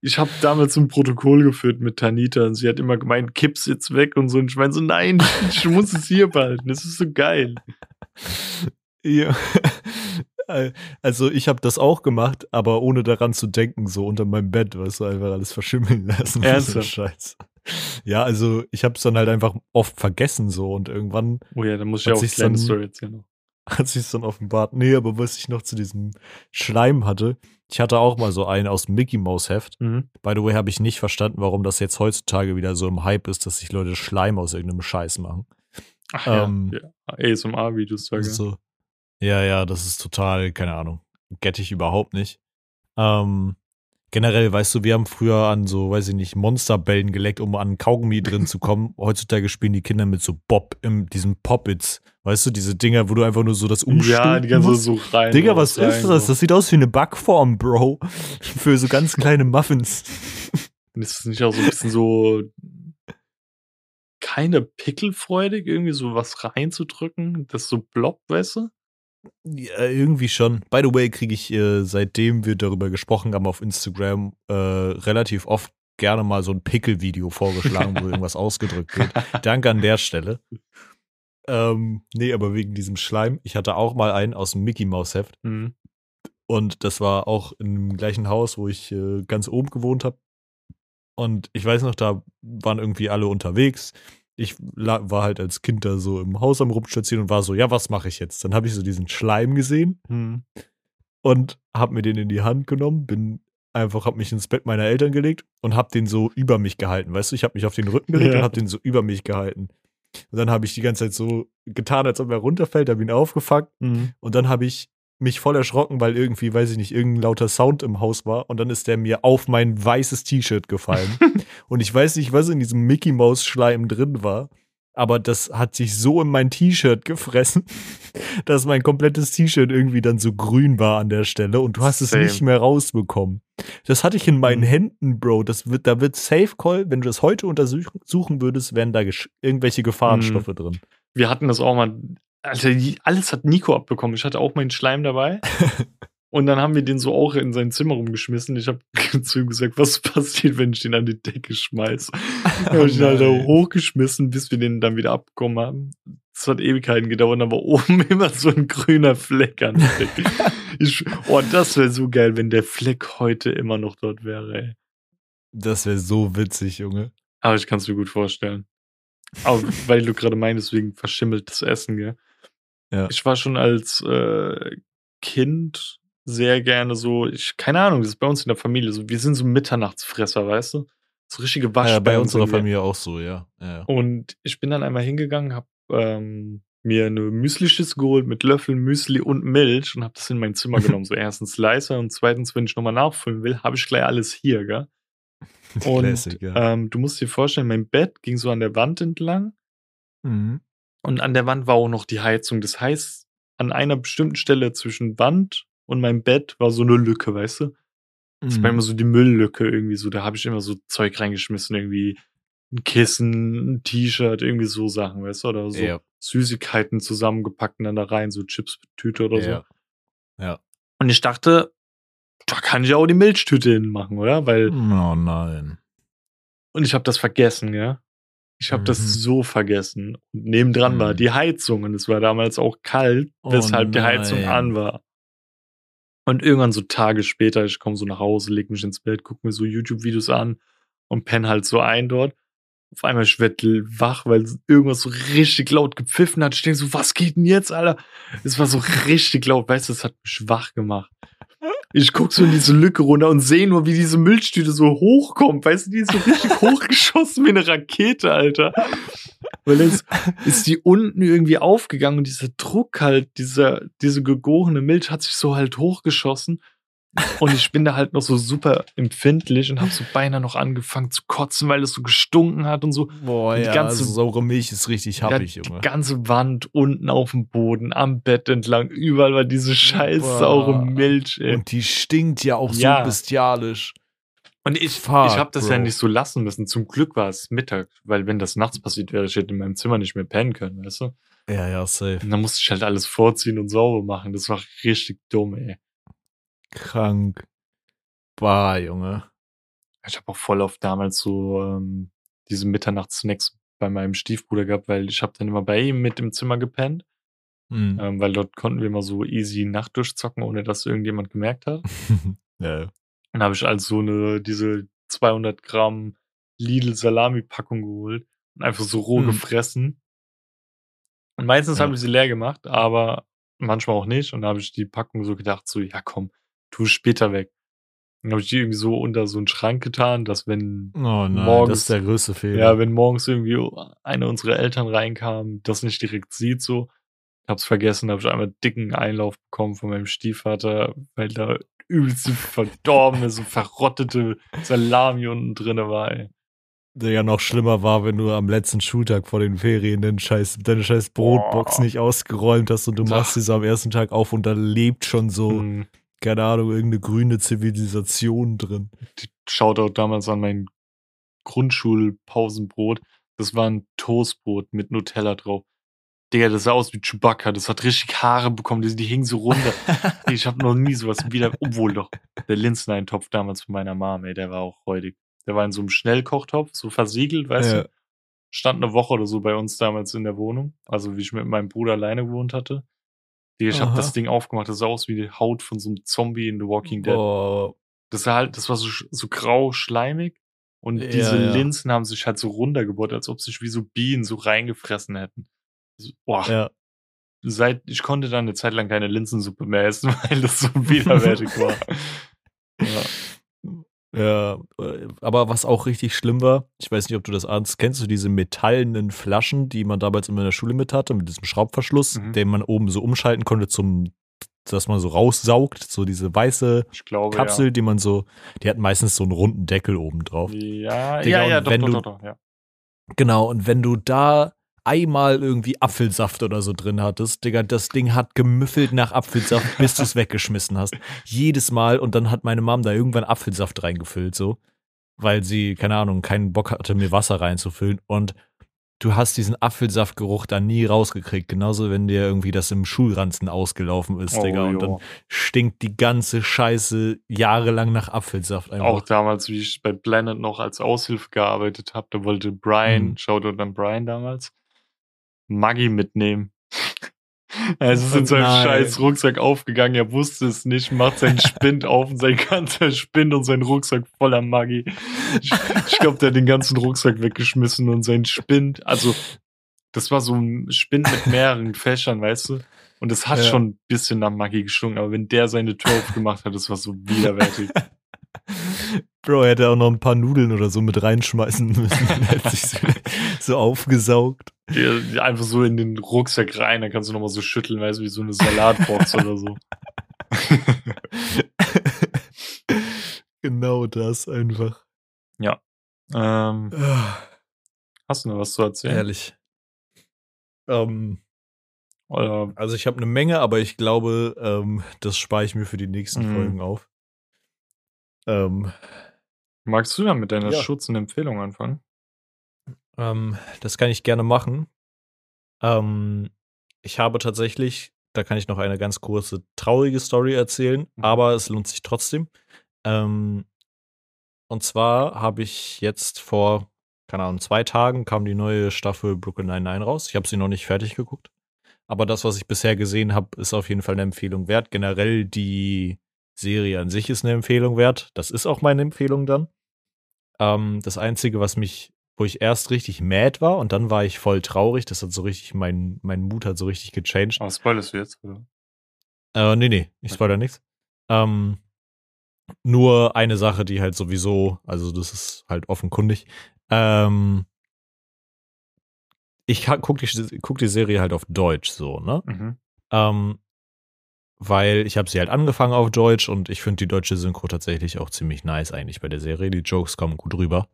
Ich habe damals ein Protokoll geführt mit Tanita und sie hat immer gemeint, kipp's jetzt weg und so. Und ich meine so, nein, ich muss es hier behalten. Das ist so geil. Ja. Also ich habe das auch gemacht, aber ohne daran zu denken, so unter meinem Bett, weißt du, einfach alles verschimmeln lassen. Ernsthaft? Scheiß. Ja, also ich habe es dann halt einfach oft vergessen so und irgendwann. Oh ja, dann muss ich auch eine kleine Story erzählen. Hat sich dann offenbart. Nee, aber was ich noch zu diesem Schleim hatte, ich hatte auch mal so einen aus Mickey Mouse Heft. Mhm. By the way, habe ich nicht verstanden, warum das jetzt heutzutage wieder so im Hype ist, dass sich Leute Schleim aus irgendeinem Scheiß machen. Ach ähm, ja, ja. ASMR-Videos so, Ja, ja, das ist total, keine Ahnung. Get ich überhaupt nicht. Ähm, generell, weißt du, wir haben früher an so, weiß ich nicht, Monsterbällen geleckt, um an Kaugummi drin zu kommen. Heutzutage spielen die Kinder mit so Bob, in diesem Poppits. Weißt du, diese Dinger, wo du einfach nur so das umstülpen Ja, die ganze so rein. Digga, was rein, ist das? Das sieht aus wie eine Backform, Bro. Für so ganz kleine Muffins. ist das nicht auch so ein bisschen so keine pickelfreudig, irgendwie so was reinzudrücken, das so blob, weißt du? Ja, irgendwie schon. By the way, kriege ich, äh, seitdem wir darüber gesprochen haben auf Instagram, äh, relativ oft gerne mal so ein Pickel-Video vorgeschlagen, wo irgendwas ausgedrückt wird. Danke an der Stelle. Ähm, nee, aber wegen diesem Schleim. Ich hatte auch mal einen aus dem Mickey Mouse Heft. Mhm. Und das war auch im gleichen Haus, wo ich äh, ganz oben gewohnt habe. Und ich weiß noch, da waren irgendwie alle unterwegs ich war halt als Kind da so im Haus am Rumspazieren und war so, ja, was mache ich jetzt? Dann habe ich so diesen Schleim gesehen hm. und habe mir den in die Hand genommen, bin einfach, habe mich ins Bett meiner Eltern gelegt und habe den so über mich gehalten. Weißt du, ich habe mich auf den Rücken gelegt ja. und habe den so über mich gehalten. Und dann habe ich die ganze Zeit so getan, als ob er runterfällt, habe ihn aufgefangen mhm. und dann habe ich mich voll erschrocken, weil irgendwie, weiß ich nicht, irgendein lauter Sound im Haus war und dann ist der mir auf mein weißes T-Shirt gefallen. und ich weiß nicht, was in diesem Mickey Mouse Schleim drin war, aber das hat sich so in mein T-Shirt gefressen, dass mein komplettes T-Shirt irgendwie dann so grün war an der Stelle und du hast Same. es nicht mehr rausbekommen. Das hatte ich in meinen mhm. Händen, Bro. Das wird, da wird Safe Call, wenn du das heute untersuchen würdest, wären da irgendwelche Gefahrenstoffe mhm. drin. Wir hatten das auch mal also alles hat Nico abbekommen. Ich hatte auch meinen Schleim dabei. Und dann haben wir den so auch in sein Zimmer rumgeschmissen. Ich habe zu ihm gesagt, was passiert, wenn ich den an die Decke schmeiße. Dann habe ich ihn halt auch hochgeschmissen, bis wir den dann wieder abbekommen haben. Das hat Ewigkeiten gedauert, aber oben immer so ein grüner Fleck an der Decke. ich, oh, das wäre so geil, wenn der Fleck heute immer noch dort wäre, ey. Das wäre so witzig, Junge. Aber ich kann es mir gut vorstellen. Aber weil du gerade meinst, wegen verschimmeltes Essen, gell? Ja. Ich war schon als äh, Kind sehr gerne so, ich, keine Ahnung, das ist bei uns in der Familie so, wir sind so Mitternachtsfresser, weißt du? So richtige Wasch. Ja, bei unserer Familie auch so, ja. ja. Und ich bin dann einmal hingegangen, hab ähm, mir eine Müsli-Schüssel geholt mit Löffeln, Müsli und Milch und hab das in mein Zimmer genommen. so erstens Slicer und zweitens, wenn ich nochmal nachfüllen will, habe ich gleich alles hier, gell? Und Classic, ja. ähm, du musst dir vorstellen, mein Bett ging so an der Wand entlang. Mhm. Und an der Wand war auch noch die Heizung. Das heißt, an einer bestimmten Stelle zwischen Wand und meinem Bett war so eine Lücke, weißt du? Das war immer so die Mülllücke irgendwie so. Da habe ich immer so Zeug reingeschmissen, irgendwie ein Kissen, ein T-Shirt, irgendwie so Sachen, weißt du? Oder so ja. Süßigkeiten zusammengepackt und dann da rein, so Chips-Tüte oder ja. so. Ja. Und ich dachte, da kann ich auch die Milchtüte hinmachen, oder? Weil. Oh nein. Und ich habe das vergessen, ja. Ich habe mhm. das so vergessen. Und nebendran mhm. war die Heizung und es war damals auch kalt, oh weshalb oh die Heizung an war. Und irgendwann so Tage später, ich komme so nach Hause, leg mich ins Bett, gucke mir so YouTube-Videos an und penne halt so ein dort. Auf einmal ich werd wach, weil irgendwas so richtig laut gepfiffen hat. Ich denke so, was geht denn jetzt, Alter? Es war so richtig laut, weißt du, das hat mich wach gemacht. Ich guck so in diese Lücke runter und sehe nur, wie diese Milchtüte so hochkommt. Weißt du, die ist so richtig hochgeschossen wie eine Rakete, Alter. Weil jetzt ist die unten irgendwie aufgegangen und dieser Druck halt, dieser, diese gegorene Milch hat sich so halt hochgeschossen. Und ich bin da halt noch so super empfindlich und habe so beinahe noch angefangen zu kotzen, weil es so gestunken hat und so. Boah, und die ja, ganze, also saure Milch ist richtig happig, ja, Junge. Die ganze Wand unten auf dem Boden, am Bett entlang, überall war diese scheiß Boah. saure Milch, ey. Und die stinkt ja auch ja. so bestialisch. Und ich, Fuck, ich habe das Bro. ja nicht so lassen müssen. Zum Glück war es Mittag, weil wenn das nachts passiert wäre, ich hätte in meinem Zimmer nicht mehr pennen können, weißt du? Ja, ja, safe. Und dann musste ich halt alles vorziehen und sauber machen. Das war richtig dumm, ey krank. Bah, Junge. Ich habe auch voll oft damals so ähm, diese Mitternachtssnacks bei meinem Stiefbruder gehabt, weil ich habe dann immer bei ihm mit im Zimmer gepennt. Mhm. Ähm, weil dort konnten wir immer so easy Nacht durchzocken, ohne dass irgendjemand gemerkt hat. ja. Dann habe ich also so eine, diese 200 Gramm Lidl-Salami-Packung geholt und einfach so roh mhm. gefressen. Und meistens ja. habe ich sie leer gemacht, aber manchmal auch nicht. Und da habe ich die Packung so gedacht, so, ja komm, tu später weg. Dann habe ich die irgendwie so unter so einen Schrank getan, dass wenn oh nein, morgens, das ist der größte Fehler. Ja, wenn morgens irgendwie einer unserer Eltern reinkam, das nicht direkt sieht so. Hab's vergessen, habe ich einmal dicken Einlauf bekommen von meinem Stiefvater, weil da übelst verdorbene, so verrottete Salami unten drinne war, ey. Der ja noch schlimmer war, wenn du am letzten Schultag vor den Ferien den scheiß, deine scheiß Brotbox oh. nicht ausgeräumt hast und du machst sie so am ersten Tag auf und da lebt schon so mm keine Ahnung, irgendeine grüne Zivilisation drin. Shoutout damals an mein Grundschulpausenbrot. Das war ein Toastbrot mit Nutella drauf. Digga, das sah aus wie Chewbacca. Das hat richtig Haare bekommen. Die, die hingen so runter. ich habe noch nie sowas wieder. Obwohl doch. Der Linseneintopf damals von meiner Mom, ey, der war auch räudig. Der war in so einem Schnellkochtopf, so versiegelt, weißt ja. du. Stand eine Woche oder so bei uns damals in der Wohnung. Also wie ich mit meinem Bruder alleine gewohnt hatte. Ich habe das Ding aufgemacht, das sah aus wie die Haut von so einem Zombie in The Walking Dead. Oh. Das war halt, das war so, so grau schleimig und ja, diese ja. Linsen haben sich halt so runtergebohrt, als ob sich wie so Bienen so reingefressen hätten. So, boah. Ja. Seit, ich konnte dann eine Zeit lang keine Linsensuppe mehr essen, weil das so widerwärtig war. Ja. Ja, äh, aber was auch richtig schlimm war, ich weiß nicht, ob du das ahnst, kennst du diese metallenen Flaschen, die man damals immer in der Schule mit hatte, mit diesem Schraubverschluss, mhm. den man oben so umschalten konnte zum, dass man so raussaugt, so diese weiße glaube, Kapsel, ja. die man so, die hat meistens so einen runden Deckel oben drauf. Ja, Digga, ja, ja, doch, doch, doch, doch, ja. Genau, und wenn du da einmal irgendwie Apfelsaft oder so drin hattest, Digga, das Ding hat gemüffelt nach Apfelsaft, bis du es weggeschmissen hast. Jedes Mal und dann hat meine Mom da irgendwann Apfelsaft reingefüllt, so. Weil sie, keine Ahnung, keinen Bock hatte, mir Wasser reinzufüllen. Und du hast diesen Apfelsaftgeruch da nie rausgekriegt. Genauso, wenn dir irgendwie das im Schulranzen ausgelaufen ist, oh, Digga. Und dann stinkt die ganze Scheiße jahrelang nach Apfelsaft einfach. Auch damals, wie ich bei Planet noch als Aushilfe gearbeitet habe, da wollte Brian, mhm. schaut dann Brian damals, Maggi mitnehmen. Er ist in seinem Nein. scheiß Rucksack aufgegangen, er wusste es nicht, macht seinen Spind auf und sein ganzer Spind und sein Rucksack voller Maggi. Ich, ich glaube, der hat den ganzen Rucksack weggeschmissen und sein Spind, also das war so ein Spind mit mehreren Fächern, weißt du? Und es hat ja. schon ein bisschen nach Maggi gestunken, aber wenn der seine Tür aufgemacht hat, das war so widerwärtig. Bro, er hätte auch noch ein paar Nudeln oder so mit reinschmeißen müssen. er hat sich so, so aufgesaugt. Ja, einfach so in den Rucksack rein, dann kannst du nochmal so schütteln, weißt du, wie so eine Salatbox oder so. genau das einfach. Ja. Ähm, hast du noch was zu erzählen? Ehrlich. Ähm, oder? Also ich habe eine Menge, aber ich glaube, ähm, das spare ich mir für die nächsten mhm. Folgen auf. Ähm, Magst du dann mit deiner ja. Schutz- und Empfehlung anfangen? Ähm, das kann ich gerne machen. Ähm, ich habe tatsächlich, da kann ich noch eine ganz kurze traurige Story erzählen, mhm. aber es lohnt sich trotzdem. Ähm, und zwar habe ich jetzt vor, keine Ahnung, zwei Tagen kam die neue Staffel Brooklyn Nine-Nine raus. Ich habe sie noch nicht fertig geguckt. Aber das, was ich bisher gesehen habe, ist auf jeden Fall eine Empfehlung wert. Generell die Serie an sich ist eine Empfehlung wert. Das ist auch meine Empfehlung dann. Ähm, das Einzige, was mich, wo ich erst richtig mad war und dann war ich voll traurig, das hat so richtig, mein, mein Mut hat so richtig gechanged. Aber spoilerst du jetzt, oder? Äh, nee, nee, ich spoiler nichts. Ähm, nur eine Sache, die halt sowieso, also das ist halt offenkundig. Ähm, ich guck die, guck die Serie halt auf Deutsch so, ne? Mhm. Ähm, weil ich habe sie halt angefangen auf Deutsch und ich finde die deutsche Synchro tatsächlich auch ziemlich nice eigentlich bei der Serie. Die Jokes kommen gut rüber.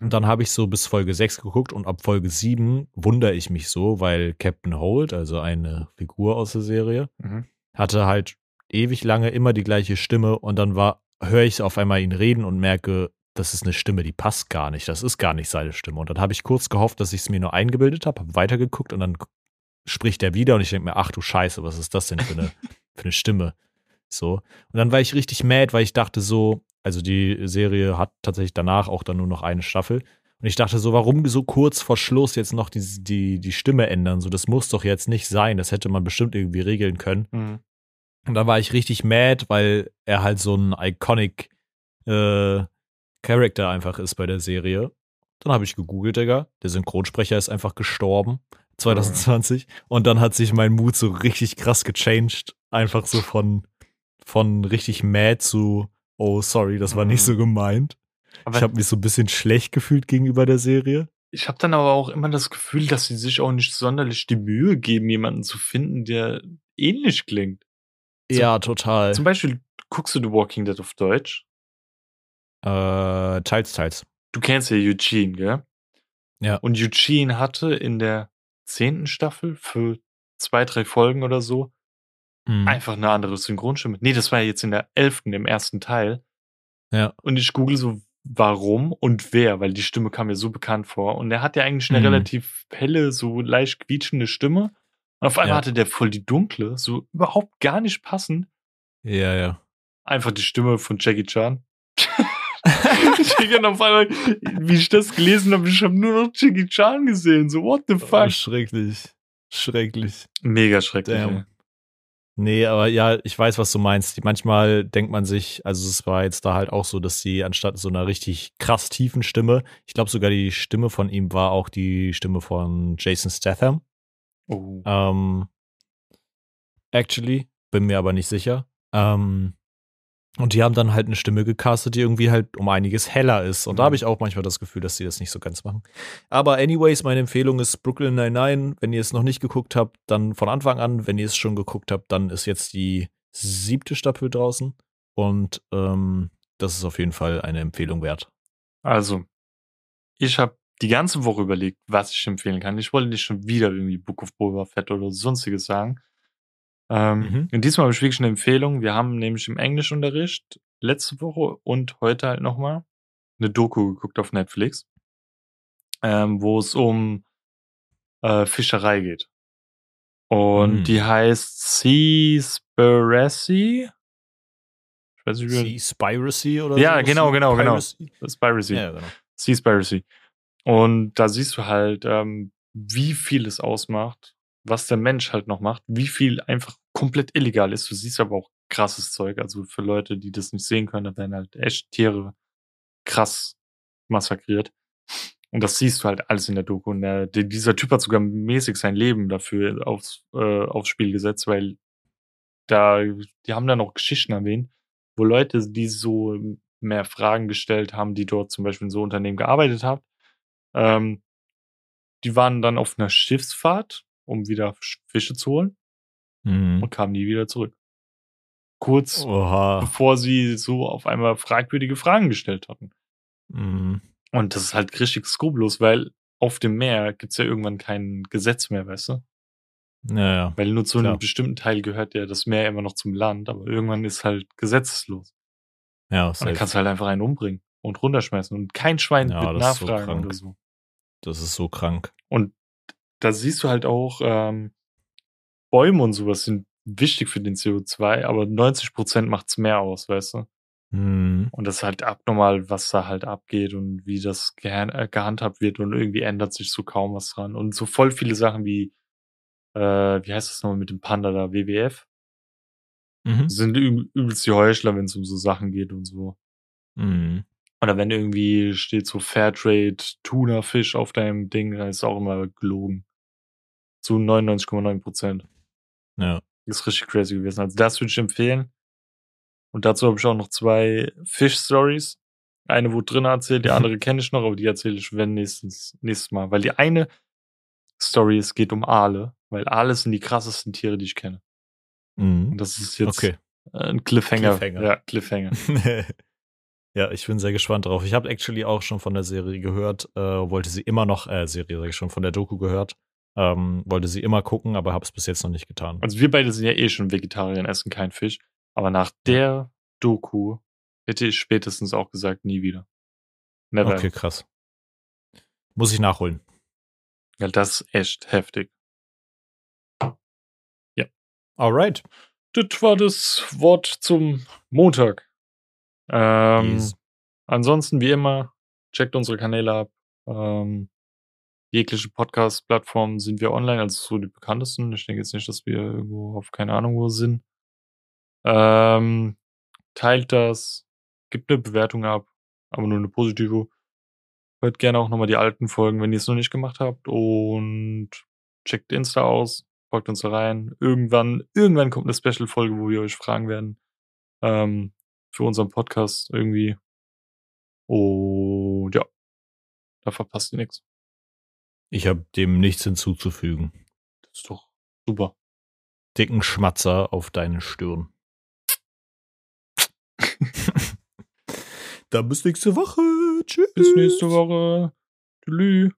Und dann habe ich so bis Folge 6 geguckt und ab Folge 7 wundere ich mich so, weil Captain Holt, also eine Figur aus der Serie, mhm. hatte halt ewig lange immer die gleiche Stimme und dann war höre ich auf einmal ihn reden und merke, das ist eine Stimme, die passt gar nicht. Das ist gar nicht seine Stimme. Und dann habe ich kurz gehofft, dass ich es mir nur eingebildet habe, habe weitergeguckt und dann spricht er wieder und ich denke mir, ach du Scheiße, was ist das denn für eine, für eine Stimme? So. Und dann war ich richtig mad, weil ich dachte so, also die Serie hat tatsächlich danach auch dann nur noch eine Staffel. Und ich dachte so, warum so kurz vor Schluss jetzt noch die, die, die Stimme ändern? So, das muss doch jetzt nicht sein. Das hätte man bestimmt irgendwie regeln können. Mhm. Und da war ich richtig mad, weil er halt so ein iconic äh, Character einfach ist bei der Serie. Dann habe ich gegoogelt, Digga. Der Synchronsprecher ist einfach gestorben. 2020. Mhm. Und dann hat sich mein Mut so richtig krass gechanged. Einfach so von, von richtig mad zu, oh, sorry, das war mhm. nicht so gemeint. Aber ich habe mich so ein bisschen schlecht gefühlt gegenüber der Serie. Ich habe dann aber auch immer das Gefühl, dass sie sich auch nicht sonderlich die Mühe geben, jemanden zu finden, der ähnlich klingt. ja, total. Zum Beispiel guckst du The Walking Dead auf Deutsch? Äh, teils, teils. Du kennst ja Eugene, gell? Ja. Und Eugene hatte in der zehnten Staffel für zwei, drei Folgen oder so mhm. einfach eine andere Synchronstimme. Nee, das war ja jetzt in der elften, im ersten Teil. Ja. Und ich google so, warum und wer, weil die Stimme kam mir so bekannt vor. Und er hat ja eigentlich eine mhm. relativ helle, so leicht quietschende Stimme. Und auf einmal ja. hatte der voll die dunkle, so überhaupt gar nicht passend. Ja, ja. Einfach die Stimme von Jackie Chan. ich auf einmal, wie ich das gelesen habe, ich habe nur noch Jackie Chan gesehen. So, what the fuck? Oh, schrecklich. Schrecklich. Mega schrecklich. Nee, aber ja, ich weiß, was du meinst. Manchmal denkt man sich, also es war jetzt da halt auch so, dass sie anstatt so einer richtig krass tiefen Stimme, ich glaube sogar die Stimme von ihm war auch die Stimme von Jason Statham. Oh. Ähm, actually, bin mir aber nicht sicher. Ähm, und die haben dann halt eine Stimme gecastet, die irgendwie halt um einiges heller ist. Und mhm. da habe ich auch manchmal das Gefühl, dass sie das nicht so ganz machen. Aber anyways, meine Empfehlung ist Brooklyn Nine-Nine. Wenn ihr es noch nicht geguckt habt, dann von Anfang an. Wenn ihr es schon geguckt habt, dann ist jetzt die siebte Staffel draußen. Und ähm, das ist auf jeden Fall eine Empfehlung wert. Also, ich habe die ganze Woche überlegt, was ich empfehlen kann. Ich wollte nicht schon wieder irgendwie Book of Boba Fett oder sonstiges sagen. Ähm, mhm. Und diesmal habe ich wirklich eine Empfehlung. Wir haben nämlich im Englischunterricht letzte Woche und heute halt nochmal eine Doku geguckt auf Netflix, ähm, wo es um äh, Fischerei geht. Und mhm. die heißt Seaspiracy. Ich weiß nicht, wie Seaspiracy oder Ja, so? genau, genau, genau. Spiracy. Ja, genau. Seaspiracy. Und da siehst du halt, ähm, wie viel es ausmacht, was der Mensch halt noch macht, wie viel einfach komplett illegal ist. Du siehst aber auch krasses Zeug. Also für Leute, die das nicht sehen können, da werden halt echt Tiere krass massakriert. Und das siehst du halt alles in der Doku. Und der, dieser Typ hat sogar mäßig sein Leben dafür aufs, äh, aufs Spiel gesetzt, weil da, die haben da noch Geschichten erwähnt, wo Leute, die so mehr Fragen gestellt haben, die dort zum Beispiel in so Unternehmen gearbeitet haben, ähm, die waren dann auf einer Schiffsfahrt, um wieder Fische zu holen mhm. und kam nie wieder zurück. Kurz Oha. bevor sie so auf einmal fragwürdige Fragen gestellt hatten. Mhm. Und das ist halt richtig skrupellos, weil auf dem Meer gibt's ja irgendwann kein Gesetz mehr, weißt du? Ja, ja. Weil nur zu Klar. einem bestimmten Teil gehört ja das Meer immer noch zum Land, aber irgendwann ist halt gesetzeslos. Ja. Und dann kannst du halt einfach einen umbringen und runterschmeißen und kein Schwein ja, wird nachfragen so oder so. Das ist so krank. Und da siehst du halt auch, ähm, Bäume und sowas sind wichtig für den CO2, aber 90 Prozent macht es mehr aus, weißt du? Mhm. Und das ist halt abnormal, was da halt abgeht und wie das äh, gehandhabt wird und irgendwie ändert sich so kaum was dran. Und so voll viele Sachen wie, äh, wie heißt das nochmal mit dem Panda da, WWF? Mhm. Sind übelst die Heuchler, wenn es um so Sachen geht und so. Mhm. Oder wenn irgendwie steht so Fairtrade Tuna Fisch auf deinem Ding, dann ist auch immer gelogen. Zu 99,9 Prozent. Ja. Das ist richtig crazy gewesen. Also das würde ich empfehlen. Und dazu habe ich auch noch zwei Fish-Stories. Eine wurde drin erzählt, die andere kenne ich noch, aber die erzähle ich wenn nächstes, nächstes Mal. Weil die eine Story, es geht um Aale, weil Aale sind die krassesten Tiere, die ich kenne. Mhm. Und das ist jetzt okay. ein Cliffhanger. Cliffhanger. Ja, Cliffhanger. ja, ich bin sehr gespannt drauf. Ich habe actually auch schon von der Serie gehört, äh, wollte sie immer noch, äh, Serie sage ich schon, von der Doku gehört. Ähm, wollte sie immer gucken, aber habe es bis jetzt noch nicht getan. Also wir beide sind ja eh schon Vegetarier und essen keinen Fisch. Aber nach der Doku hätte ich spätestens auch gesagt, nie wieder. Never. Okay, krass. Muss ich nachholen. Ja, das ist echt heftig. Ja. Alright. Das war das Wort zum Montag. Ähm, yes. Ansonsten, wie immer, checkt unsere Kanäle ab. Ähm, jegliche Podcast-Plattformen sind wir online, also so die bekanntesten. Ich denke jetzt nicht, dass wir irgendwo auf keine Ahnung wo sind. Ähm, teilt das, gibt eine Bewertung ab, aber nur eine positive. Hört gerne auch nochmal die alten Folgen, wenn ihr es noch nicht gemacht habt. Und checkt Insta aus, folgt uns rein. Irgendwann, irgendwann kommt eine Special-Folge, wo wir euch fragen werden. Ähm, für unseren Podcast irgendwie. Und ja, da verpasst ihr nichts. Ich habe dem nichts hinzuzufügen. Das ist doch super. Dicken Schmatzer auf deine Stirn. Dann bis nächste Woche. Tschüss. Bis nächste Woche. Tschüss.